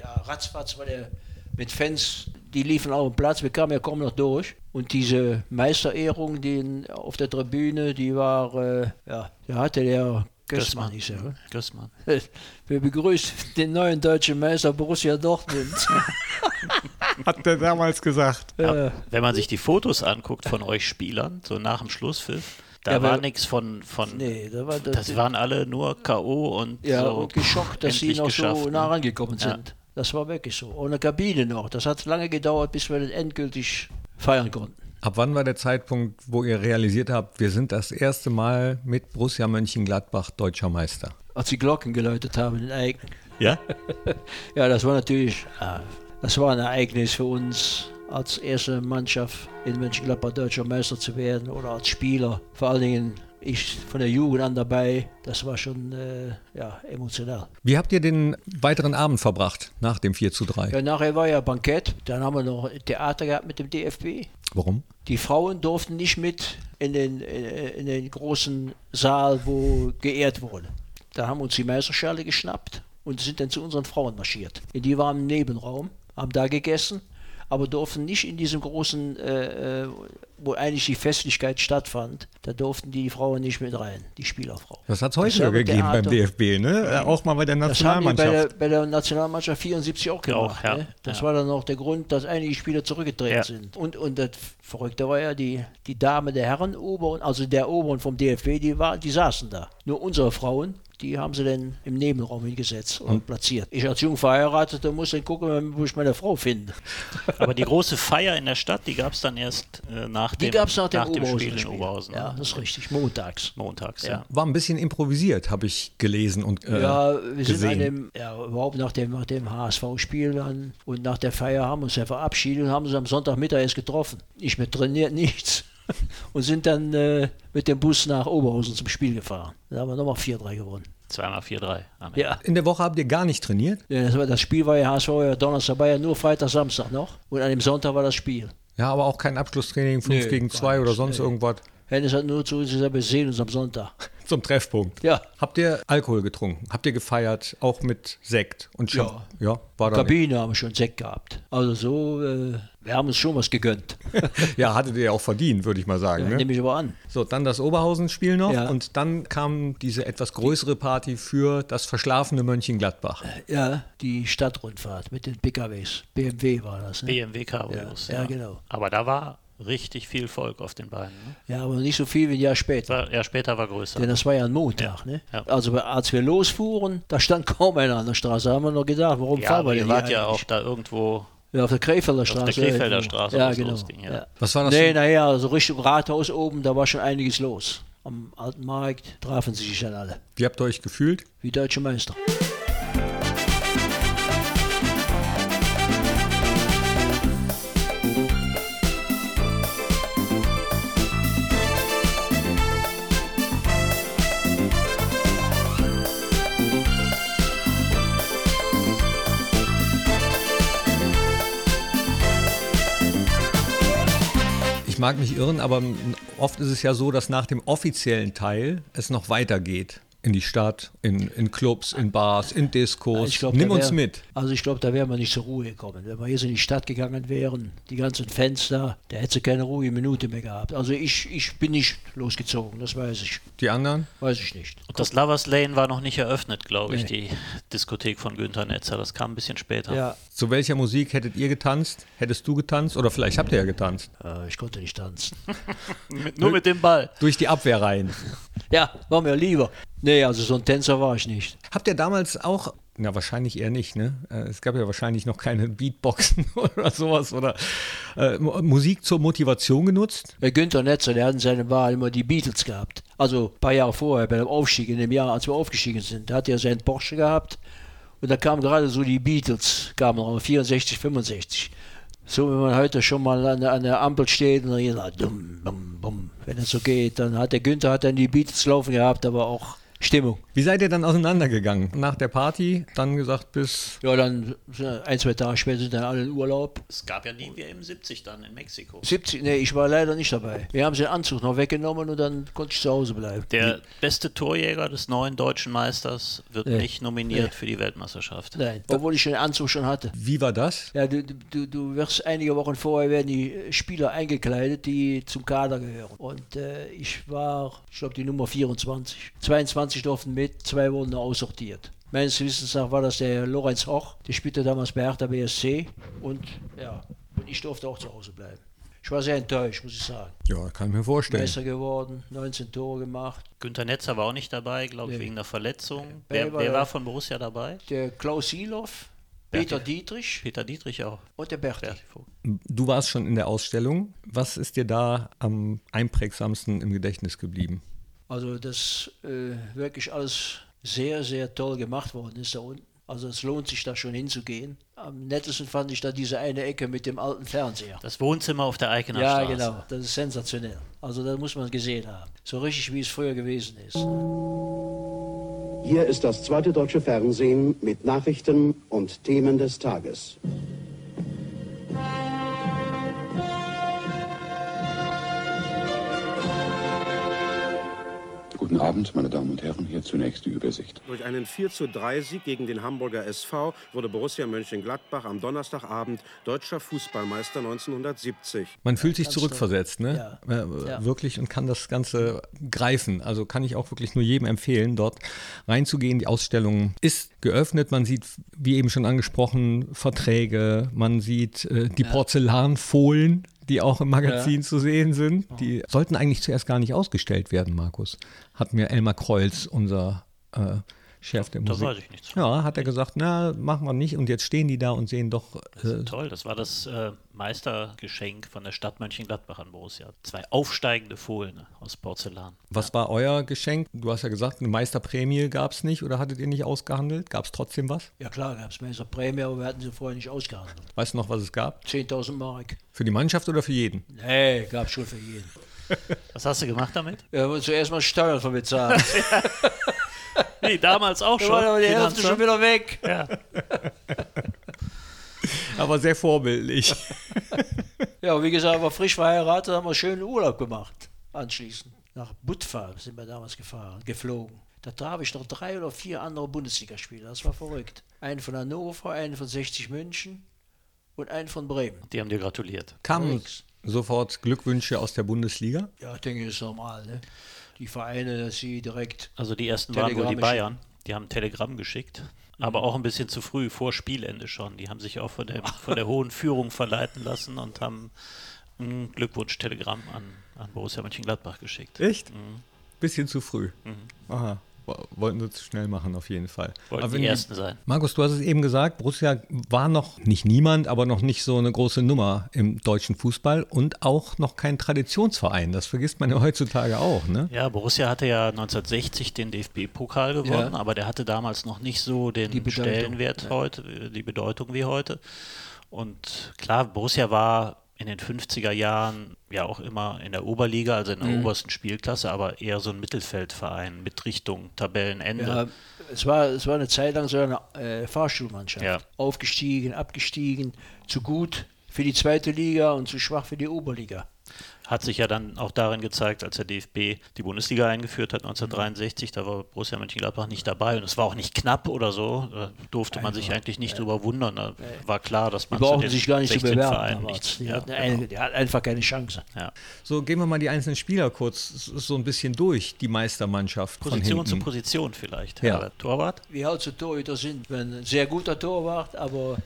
ja ratzfatz, war der mit Fans, die liefen auf dem Platz, wir kamen ja kaum noch durch. Und diese Meisterehrung, die in, auf der Tribüne, die war, äh, ja, da hatte der Gößmann, er, ne? Gößmann. *laughs* Wir begrüßen den neuen deutschen Meister Borussia Dortmund. *laughs* Hat der damals gesagt. äh, Wenn man sich die Fotos anguckt von euch Spielern, so nach dem Schlusspfiff, da Ja, war nichts von, von nee, da war das waren alle nur K.O. und ja, so und geschockt, dass sie noch geschafft, so nah ne? rangekommen Ja. Das war wirklich so. Ohne Kabine noch. Das hat lange gedauert, bis wir das endgültig feiern konnten. Ab wann war der Zeitpunkt, wo ihr realisiert habt, wir sind das erste Mal mit Borussia Mönchengladbach deutscher Meister? Als die Glocken geläutet haben in Eigen. Ja? *laughs* Ja, das war natürlich, äh, das war ein Ereignis für uns, als erste Mannschaft in Mönchengladbach deutscher Meister zu werden oder als Spieler. Vor allen Dingen ich von der Jugend an dabei. Das war schon äh, ja, emotional. Wie habt ihr den weiteren Abend verbracht nach dem 4 zu 3? Ja, nachher war ja Bankett. Dann haben wir noch Theater gehabt mit dem DFB. Warum? Die Frauen durften nicht mit in den, in den großen Saal, wo geehrt wurde. Da haben uns die Meisterschale geschnappt und sind dann zu unseren Frauen marschiert. Die waren im Nebenraum, haben da gegessen aber durften nicht in diesem großen, äh, äh, wo eigentlich die Festlichkeit stattfand, da durften die Frauen nicht mit rein, die Spielerfrauen. Das hat es heute ja gegeben Theater. beim DFB, ne? Ja. Auch mal bei der Nationalmannschaft. Das haben die bei, der, bei der Nationalmannschaft 74 auch gemacht. Auch, ja. ne? Das ja. war dann auch der Grund, dass einige Spieler zurückgetreten sind. Und, und das Verrückte war ja, die, die Dame der Herren Oberen, also der Oberen vom DFB, die, war, die saßen da. Nur unsere Frauen, die haben sie dann im Nebenraum hingesetzt und, und platziert. Ich als jung Verheirateter muss dann gucken, wo ich meine Frau finde. Aber die große Feier in der Stadt, die gab es dann erst äh, nach die dem, gab's nach dem, nach dem Spiel in Oberhausen. Ja, das ist richtig. Montags. Montags, ja. ja. War ein bisschen improvisiert, habe ich gelesen und äh, Ja, wir gesehen. sind an dem, ja, überhaupt nach dem, nach dem HSV-Spiel dann und nach der Feier haben wir uns ja verabschiedet und haben uns am Sonntagmittag erst getroffen. Nicht mehr trainiert, nichts. *laughs* und sind dann äh, mit dem Bus nach Oberhausen zum Spiel gefahren. Da haben wir nochmal 4-3 gewonnen. Zweimal 4-3. Ja. In der Woche habt ihr gar nicht trainiert? Ja, das, war, das Spiel war ja HSV, ja Donnerstag, war ja nur Freitag, Samstag noch. Und an dem Sonntag war das Spiel. Ja, aber auch kein Abschlusstraining 5 nee, gegen 2 oder sonst nee. irgendwas. Hennes hat nur zu uns gesagt, wir sehen uns am Sonntag. *laughs* Zum Treffpunkt. Ja. Habt ihr Alkohol getrunken? Habt ihr gefeiert, auch mit Sekt? Und schon, ja. ja war Kabine nicht. haben wir schon Sekt gehabt. Also so, äh, wir haben uns schon was gegönnt. *laughs* ja, hattet ihr auch verdient, würde ich mal sagen. Ja, ne? Nehme ich aber an. So, dann das Oberhausen-Spiel noch ja. und dann kam diese etwas größere Party für das verschlafene Mönchengladbach. Ja, die Stadtrundfahrt mit den PKWs. BMW war das. Ne? BMW Cabrios. Ja, ja, genau. Aber da war richtig viel Volk auf den Beinen. Ne? Ja, aber nicht so viel wie ein Jahr später. Ein Jahr später war größer. Denn das war ja ein Montag. Ja. Ne? Ja. Also als wir losfuhren, da stand kaum einer an der Straße. Da haben wir noch gedacht, warum ja, fahren wir denn Ihr wart ja auch da irgendwo ja, auf der Krefelder Straße. Auf der Krefelder Straße. Ja, genau. Losging, ja. Ja. Was war das? Nee, naja, also Richtung Rathaus oben, da war schon einiges los. Am Alten Markt trafen sie sich dann alle. Wie habt ihr euch gefühlt? Wie deutsche Meister. Ich mag mich irren, aber oft ist es ja so, dass nach dem offiziellen Teil es noch weitergeht in die Stadt, in, in Clubs, in Bars, in Diskos. Glaub, Nimm wär, uns mit. Also ich glaube, da wären wir nicht zur Ruhe gekommen. Wenn wir jetzt in die Stadt gegangen wären, die ganzen Fenster, da hätte sie keine ruhige Minute mehr gehabt. Also ich, ich bin nicht losgezogen, das weiß ich. Die anderen? Weiß ich nicht. Und das Lovers Lane war noch nicht eröffnet, glaube ich, nee. die Diskothek von Günther Netzer. Das kam ein bisschen später. Ja. Zu welcher Musik hättet ihr getanzt? Hättest du getanzt? Oder vielleicht habt ihr ja getanzt? Äh, ich konnte nicht tanzen. mit, *laughs* nur mit dem Ball. Durch die Abwehr rein. ja, war mir lieber. Nee, also so ein Tänzer war ich nicht. Habt ihr damals auch, na wahrscheinlich eher nicht, ne? Äh, es gab ja wahrscheinlich noch keine Beatboxen *laughs* oder sowas oder äh, Musik zur Motivation genutzt? Bei Günther Netzer, der hat in seiner Wahl immer die Beatles gehabt. Also ein paar Jahre vorher, bei dem Aufstieg, in dem Jahr, als wir aufgestiegen sind, da hat er seinen Porsche gehabt und da kamen gerade so die Beatles, kamen noch 64, 65. So, wenn man heute schon mal an, an der Ampel steht und dann geht, dumm, dumm, dumm. wenn es so geht, dann hat der Günther hat dann die Beatles laufen gehabt, aber auch Stimmung. Wie seid ihr dann auseinandergegangen? Nach der Party, dann gesagt bis. Ja, dann ein, zwei Tage später sind dann alle in Urlaub. Es gab ja nie WM 70 dann in Mexiko. 70, nee, ich war leider nicht dabei. Wir haben den Anzug noch weggenommen und dann konnte ich zu Hause bleiben. Der beste Torjäger des neuen deutschen Meisters wird nee. nicht nominiert nee. für die Weltmeisterschaft. Nein, obwohl ich den Anzug schon hatte. Wie war das? Ja, du, du, du wirst einige Wochen vorher werden die Spieler eingekleidet, die zum Kader gehören. Und äh, ich war, ich glaube, die Nummer 24. 22 20 durften mit, zwei wurden aussortiert. Meines Wissens nach war das der Lorenz Hoch, der spielte damals bei Hertha BSC und ja, und ich durfte auch zu Hause bleiben. Ich war sehr enttäuscht, muss ich sagen. Ja, kann ich mir vorstellen. Meister geworden, 19 Tore gemacht. Günter Netzer war auch nicht dabei, glaube ich, nee. wegen der Verletzung. Wer, wer, war von Borussia dabei? Der Klaus Silov, Peter Dietrich. Peter Dietrich auch. Und der Berti. Du warst schon in der Ausstellung. Was ist dir da am einprägsamsten im Gedächtnis geblieben? Also, dass äh, wirklich alles sehr, sehr toll gemacht worden ist da unten. Also es lohnt sich da schon hinzugehen. Am nettesten fand ich da diese eine Ecke mit dem alten Fernseher. Das Wohnzimmer auf der Eikener Ja, Straße. genau. Das ist sensationell. Also das muss man gesehen haben. So richtig, wie es früher gewesen ist. Hier ist das zweite deutsche Fernsehen mit Nachrichten und Themen des Tages. Guten Abend, meine Damen und Herren. Hier zunächst die Übersicht. Durch einen 4 zu 3 Sieg gegen den Hamburger SV wurde Borussia Mönchengladbach am Donnerstagabend deutscher Fußballmeister 1970. Man fühlt sich zurückversetzt, ne? Ja. Äh, Ja. Wirklich und kann das Ganze greifen. Also kann ich auch wirklich nur jedem empfehlen, dort reinzugehen. Die Ausstellung ist geöffnet. Man sieht, wie eben schon angesprochen, Verträge. Man sieht äh, die Porzellanfohlen, die auch im Magazin zu sehen sind. Die sollten eigentlich zuerst gar nicht ausgestellt werden, Markus. Hat mir Elmar Kreuz, unser äh, Chef der Da Musik. weiß ich nichts. Ja, hat er gesagt, na, machen wir nicht. Und jetzt stehen die da und sehen doch äh, Toll, das war das äh, Meistergeschenk von der Stadt Mönchengladbach an Borussia. Zwei aufsteigende Fohlen aus Porzellan. Was war euer Geschenk? Du hast ja gesagt, eine Meisterprämie gab es nicht oder hattet ihr nicht ausgehandelt? Gab es trotzdem was? Ja klar, gab es Meister Prämie, aber wir hatten sie vorher nicht ausgehandelt. Weißt du noch, was es gab? 10.000 Mark. Für die Mannschaft oder für jeden? Nee, gab es schon für jeden. Was hast du gemacht damit? Wir haben zuerst mal Steuern von bezahlt. *laughs* *laughs* Nee, damals auch Da schon. war aber die Hälfte schon wieder weg. Ja. *laughs* Aber sehr vorbildlich. *laughs* Ja, wie gesagt, war frisch verheiratet, haben wir schönen Urlaub gemacht. Anschließend. Nach Budva sind wir damals gefahren, geflogen. Da traf ich noch drei oder vier andere Bundesligaspieler. Das war verrückt. Einen von Hannover, einen von 60 München und einen von Bremen. Die haben dir gratuliert. Kamen Nix. sofort Glückwünsche aus der Bundesliga? Ja, ich denke, das ist normal. Ne? Die Vereine, dass sie direkt. Also die ersten waren wohl die Bayern. Die haben ein Telegramm geschickt. Aber auch ein bisschen zu früh, vor Spielende schon. Die haben sich auch von der, von der hohen Führung verleiten lassen und haben ein Glückwunsch-Telegramm an, an Borussia Mönchengladbach geschickt. Echt? Bisschen zu früh. Aha. Wo- Wollten sie zu schnell machen, auf jeden Fall. Wollten Aber die Ersten sein. Markus, du hast es eben gesagt, Borussia war noch nicht niemand, aber noch nicht so eine große Nummer im deutschen Fußball und auch noch kein Traditionsverein. Das vergisst man ja heutzutage auch, ne? Ja, Borussia hatte ja 1960 den DFB-Pokal gewonnen, Ja. aber der hatte damals noch nicht so den Stellenwert heute, äh, die Bedeutung wie heute. Und klar, Borussia war in den 50er Jahren ja auch immer in der Oberliga, also in der Mhm. obersten Spielklasse, aber eher so ein Mittelfeldverein mit Richtung Tabellenende. Ja, es war, es war eine Zeit lang so eine äh, Fahrstuhlmannschaft. Ja. Aufgestiegen, abgestiegen, zu gut für die zweite Liga und zu schwach für die Oberliga. Hat sich ja dann auch darin gezeigt, als der DFB die Bundesliga eingeführt hat 1963, da war Borussia Mönchengladbach nicht dabei und es war auch nicht knapp oder so, da durfte man sich eigentlich nicht drüber wundern, da war klar, dass Die man zu brauchen den sich gar nicht zu 16 bewerben. Nichts- Die, ja, hatten genau. eine, die hatten einfach keine Chance. ja. So, gehen wir mal die einzelnen Spieler kurz so ein bisschen durch, die Meistermannschaft Position zu. Position vielleicht. Ja. Torwart? Wie halt so Torhüter sind. Wenn ein sehr guter Torwart, aber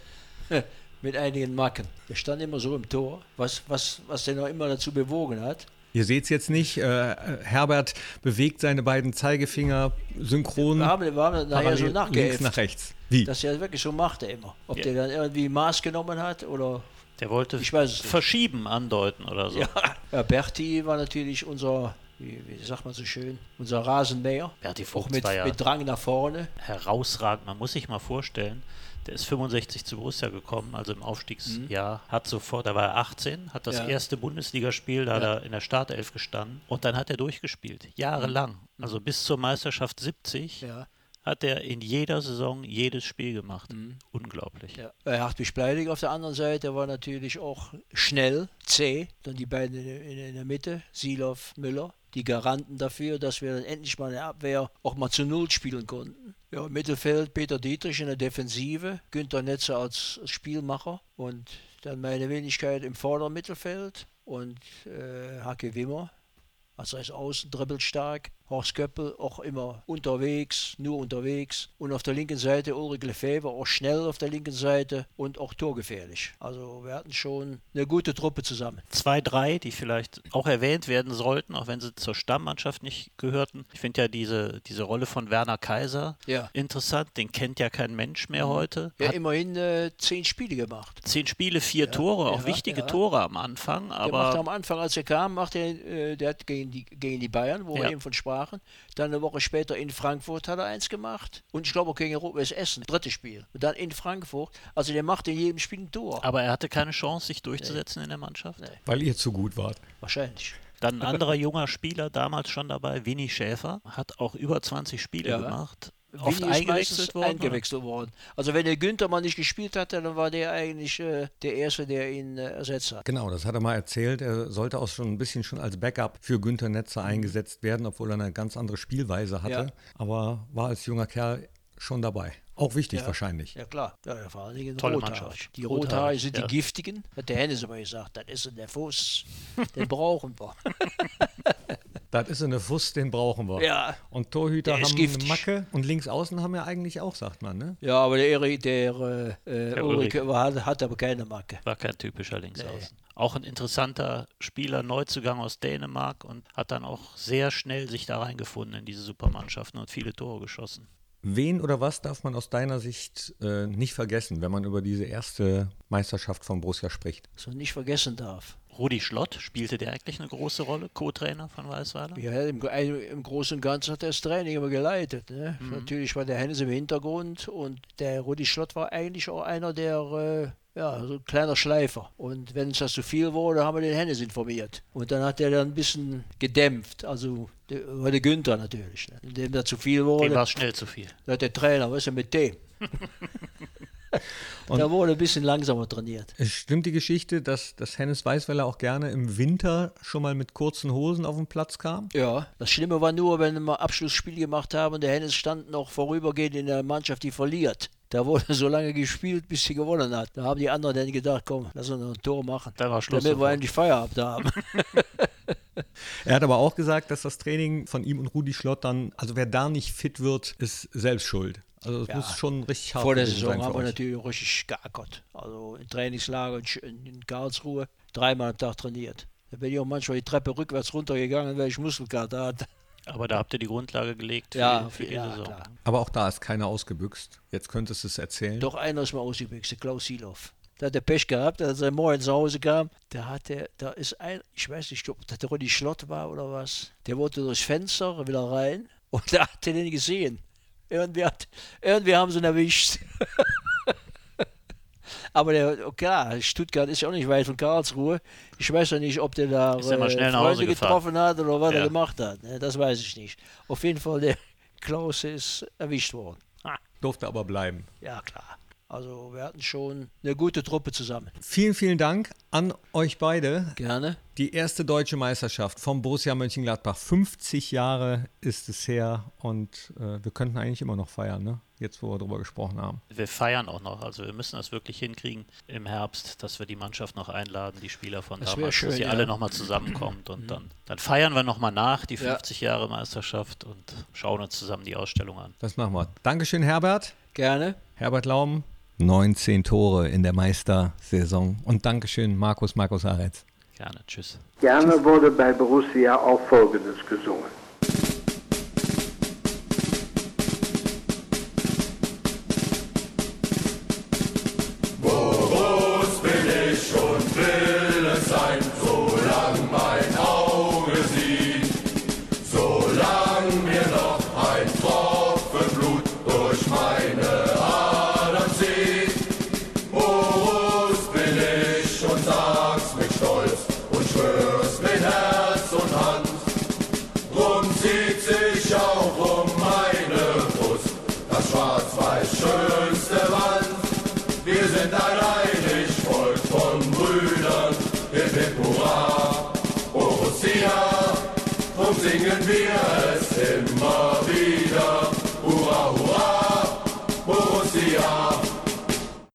mit einigen Macken. Der stand immer so im Tor, was, was, was den auch immer dazu bewogen hat. Ihr seht es jetzt nicht, äh, Herbert bewegt seine beiden Zeigefinger synchron Wir haben, wir haben nachher so parallel links nachgeäfft, nach rechts. Wie? dass er wirklich so machte immer. Ob Ja. der dann irgendwie Maß genommen hat oder Der wollte Ich weiß es nicht. verschieben andeuten oder so. Ja, ja Berti war natürlich unser, wie, wie sagt man so schön, unser Rasenmäher. Berti Vogt mit, war ja mit Drang nach vorne. herausragend. Man muss sich mal vorstellen, der ist 65 zu Borussia gekommen, also im Aufstiegsjahr, hat sofort, da war er 18, hat das Mhm. Ja. erste Bundesligaspiel, da hat Ja. er in der Startelf gestanden und dann hat er durchgespielt, jahrelang. Also bis zur Meisterschaft 70 Mhm. Ja. hat er in jeder Saison jedes Spiel gemacht. Unglaublich. Ja. Hartwig Bleidig auf der anderen Seite war natürlich auch schnell, zäh. Dann die beiden in, in, in der Mitte, Silov, Müller. Die Garanten dafür, dass wir dann endlich mal eine Abwehr auch mal zu Null spielen konnten. Ja, Mittelfeld Peter Dietrich in der Defensive, Günther Netzer als, Spielmacher und dann meine Wenigkeit im Vordermittelfeld und äh, Hacke Wimmer also als Außen dribbelstark. Horst Köppel auch immer unterwegs, nur unterwegs. Und auf der linken Seite Ulrich Lefebvre auch schnell auf der linken Seite und auch torgefährlich. Also wir hatten schon eine gute Truppe zusammen. Zwei, drei, die vielleicht auch erwähnt werden sollten, auch wenn sie zur Stammmannschaft nicht gehörten. Ich finde ja diese, diese Rolle von Werner Kaiser Ja. interessant. Den kennt ja kein Mensch mehr heute. Ja, Hat immerhin äh, zehn Spiele gemacht. zehn Spiele, vier Tore, auch ja, wichtige ja. Tore am Anfang. Der machte Aber am Anfang, als er kam, machte er, äh, der hat gegen die, gegen die Bayern, wo Ja. wir eben von sprachen, machen. Dann eine Woche später in Frankfurt hat er eins gemacht. Und ich glaube gegen Rot-Weiß Essen, drittes Spiel. Und dann in Frankfurt. Also der macht in jedem Spiel ein Tor. Aber er hatte keine Chance, sich durchzusetzen nee. in der Mannschaft. Nee. Weil ihr zu gut wart. Wahrscheinlich. Dann ein anderer junger Spieler, damals schon dabei, Winnie Schäfer, hat auch über 20 Spiele ja. gemacht oft eingewechselt worden, eingewechselt worden. Also wenn der Günther mal nicht gespielt hatte, dann war der eigentlich äh, der Erste, der ihn äh, ersetzt hat. Genau, das hat er mal erzählt. Er sollte auch schon ein bisschen schon als Backup für Günther Netzer eingesetzt werden, obwohl er eine ganz andere Spielweise hatte. Ja. Aber war als junger Kerl schon dabei. Auch wichtig ja. wahrscheinlich. Ja klar, ja, vor allen Dingen Tolle Mannschaft. Die Rothaare sind ja. die giftigen. Hat der Hennes aber gesagt, das ist der Fuß, *laughs* den brauchen wir. *laughs* Das ist eine Fuß, den brauchen wir. Ja. Und Torhüter haben giftig. eine Macke und links außen haben ja eigentlich auch, sagt man, ne? Ja, aber der, Erik, der, äh, der Ulrich war, hat aber keine Macke. War kein typischer Linksaußen. Nee. Auch ein interessanter Spieler, Neuzugang aus Dänemark und hat dann auch sehr schnell sich da reingefunden in diese Supermannschaften und viele Tore geschossen. Wen oder was darf man aus deiner Sicht äh, nicht vergessen, wenn man über diese erste Meisterschaft von Borussia spricht? Was man nicht vergessen darf. Rudi Schlott, spielte der eigentlich eine große Rolle, Co-Trainer von Weißweiler? Ja, im, im, Großen und Ganzen hat er das Training immer geleitet. Ne? Mhm. Natürlich war der Hennes im Hintergrund und der Rudi Schlott war eigentlich auch einer der, äh, ja, so ein kleiner Schleifer. Und wenn es das zu viel wurde, haben wir den Hennes informiert. Und dann hat er dann ein bisschen gedämpft, also der, war der Günther natürlich. Ne? Dem da zu viel wurde. Dem war schnell zu viel. Da hat der Trainer, was ist denn mit dem? *laughs* *laughs* Und da wurde ein bisschen langsamer trainiert. Es stimmt die Geschichte, dass, dass Hennes Weißweiler auch gerne im Winter schon mal mit kurzen Hosen auf den Platz kam? Ja, das Schlimme war nur, wenn wir Abschlussspiel gemacht haben und der Hennes stand noch vorübergehend in der Mannschaft, die verliert. Da wurde *laughs* so lange gespielt, bis sie gewonnen hat. Da haben die anderen dann gedacht, komm, lass uns noch ein Tor machen. Da war Schluss. Damit wir endlich Feierabend haben. *laughs* er hat aber auch gesagt, dass das Training von ihm und Rudi Schlott dann, also wer da nicht fit wird, ist selbst schuld. Also es ja. muss schon richtig hart Vor der Saison haben wir natürlich richtig geackert. Also im Trainingslager in Karlsruhe dreimal am Tag trainiert. Da bin ich auch manchmal die Treppe rückwärts runtergegangen, weil ich Muskelkater hatte. Aber da habt ihr die Grundlage gelegt für, ja, für die ja, Saison. Klar. Aber auch da ist keiner ausgebüxt. Jetzt könntest du es erzählen. Doch einer ist mal ausgebüxt, der Klaus Siloff. Da hat er Pech gehabt, als er morgens nach Hause kam. Da hat er, da ist ein, ich weiß nicht, ob das der Ronny Schlott war oder was. Der wollte durchs Fenster wieder rein und da hat er den gesehen. Irgendwie, hat, irgendwie haben sie ihn erwischt. *laughs* Aber der, klar, Stuttgart ist ja auch nicht weit von Karlsruhe. Ich weiß ja nicht, ob der da äh, Freunde getroffen hat oder was ja. er gemacht hat. Ne, das weiß ich nicht. Auf jeden Fall, der *laughs* Klaus ist erwischt worden. Ah. Durfte aber bleiben. Ja, klar. Also wir hatten schon eine gute Truppe zusammen. Vielen, vielen Dank an euch beide. Gerne. Die erste deutsche Meisterschaft vom Borussia Mönchengladbach. 50 Jahre ist es her und äh, wir könnten eigentlich immer noch feiern, ne? jetzt wo wir darüber gesprochen haben. Wir feiern auch noch. Also wir müssen das wirklich hinkriegen im Herbst, dass wir die Mannschaft noch einladen, die Spieler von das damals, schön, dass sie ja. alle nochmal zusammenkommt und mhm. dann, dann feiern wir nochmal nach die 50 ja. Jahre Meisterschaft und schauen uns zusammen die Ausstellung an. Das machen wir. Dankeschön, Herbert. Gerne. Herbert Laum, 19 Tore in der Meistersaison. Und Dankeschön, Markus, Markus Aretz. Gerne, tschüss. Gerne wurde bei Borussia auch Folgendes gesungen.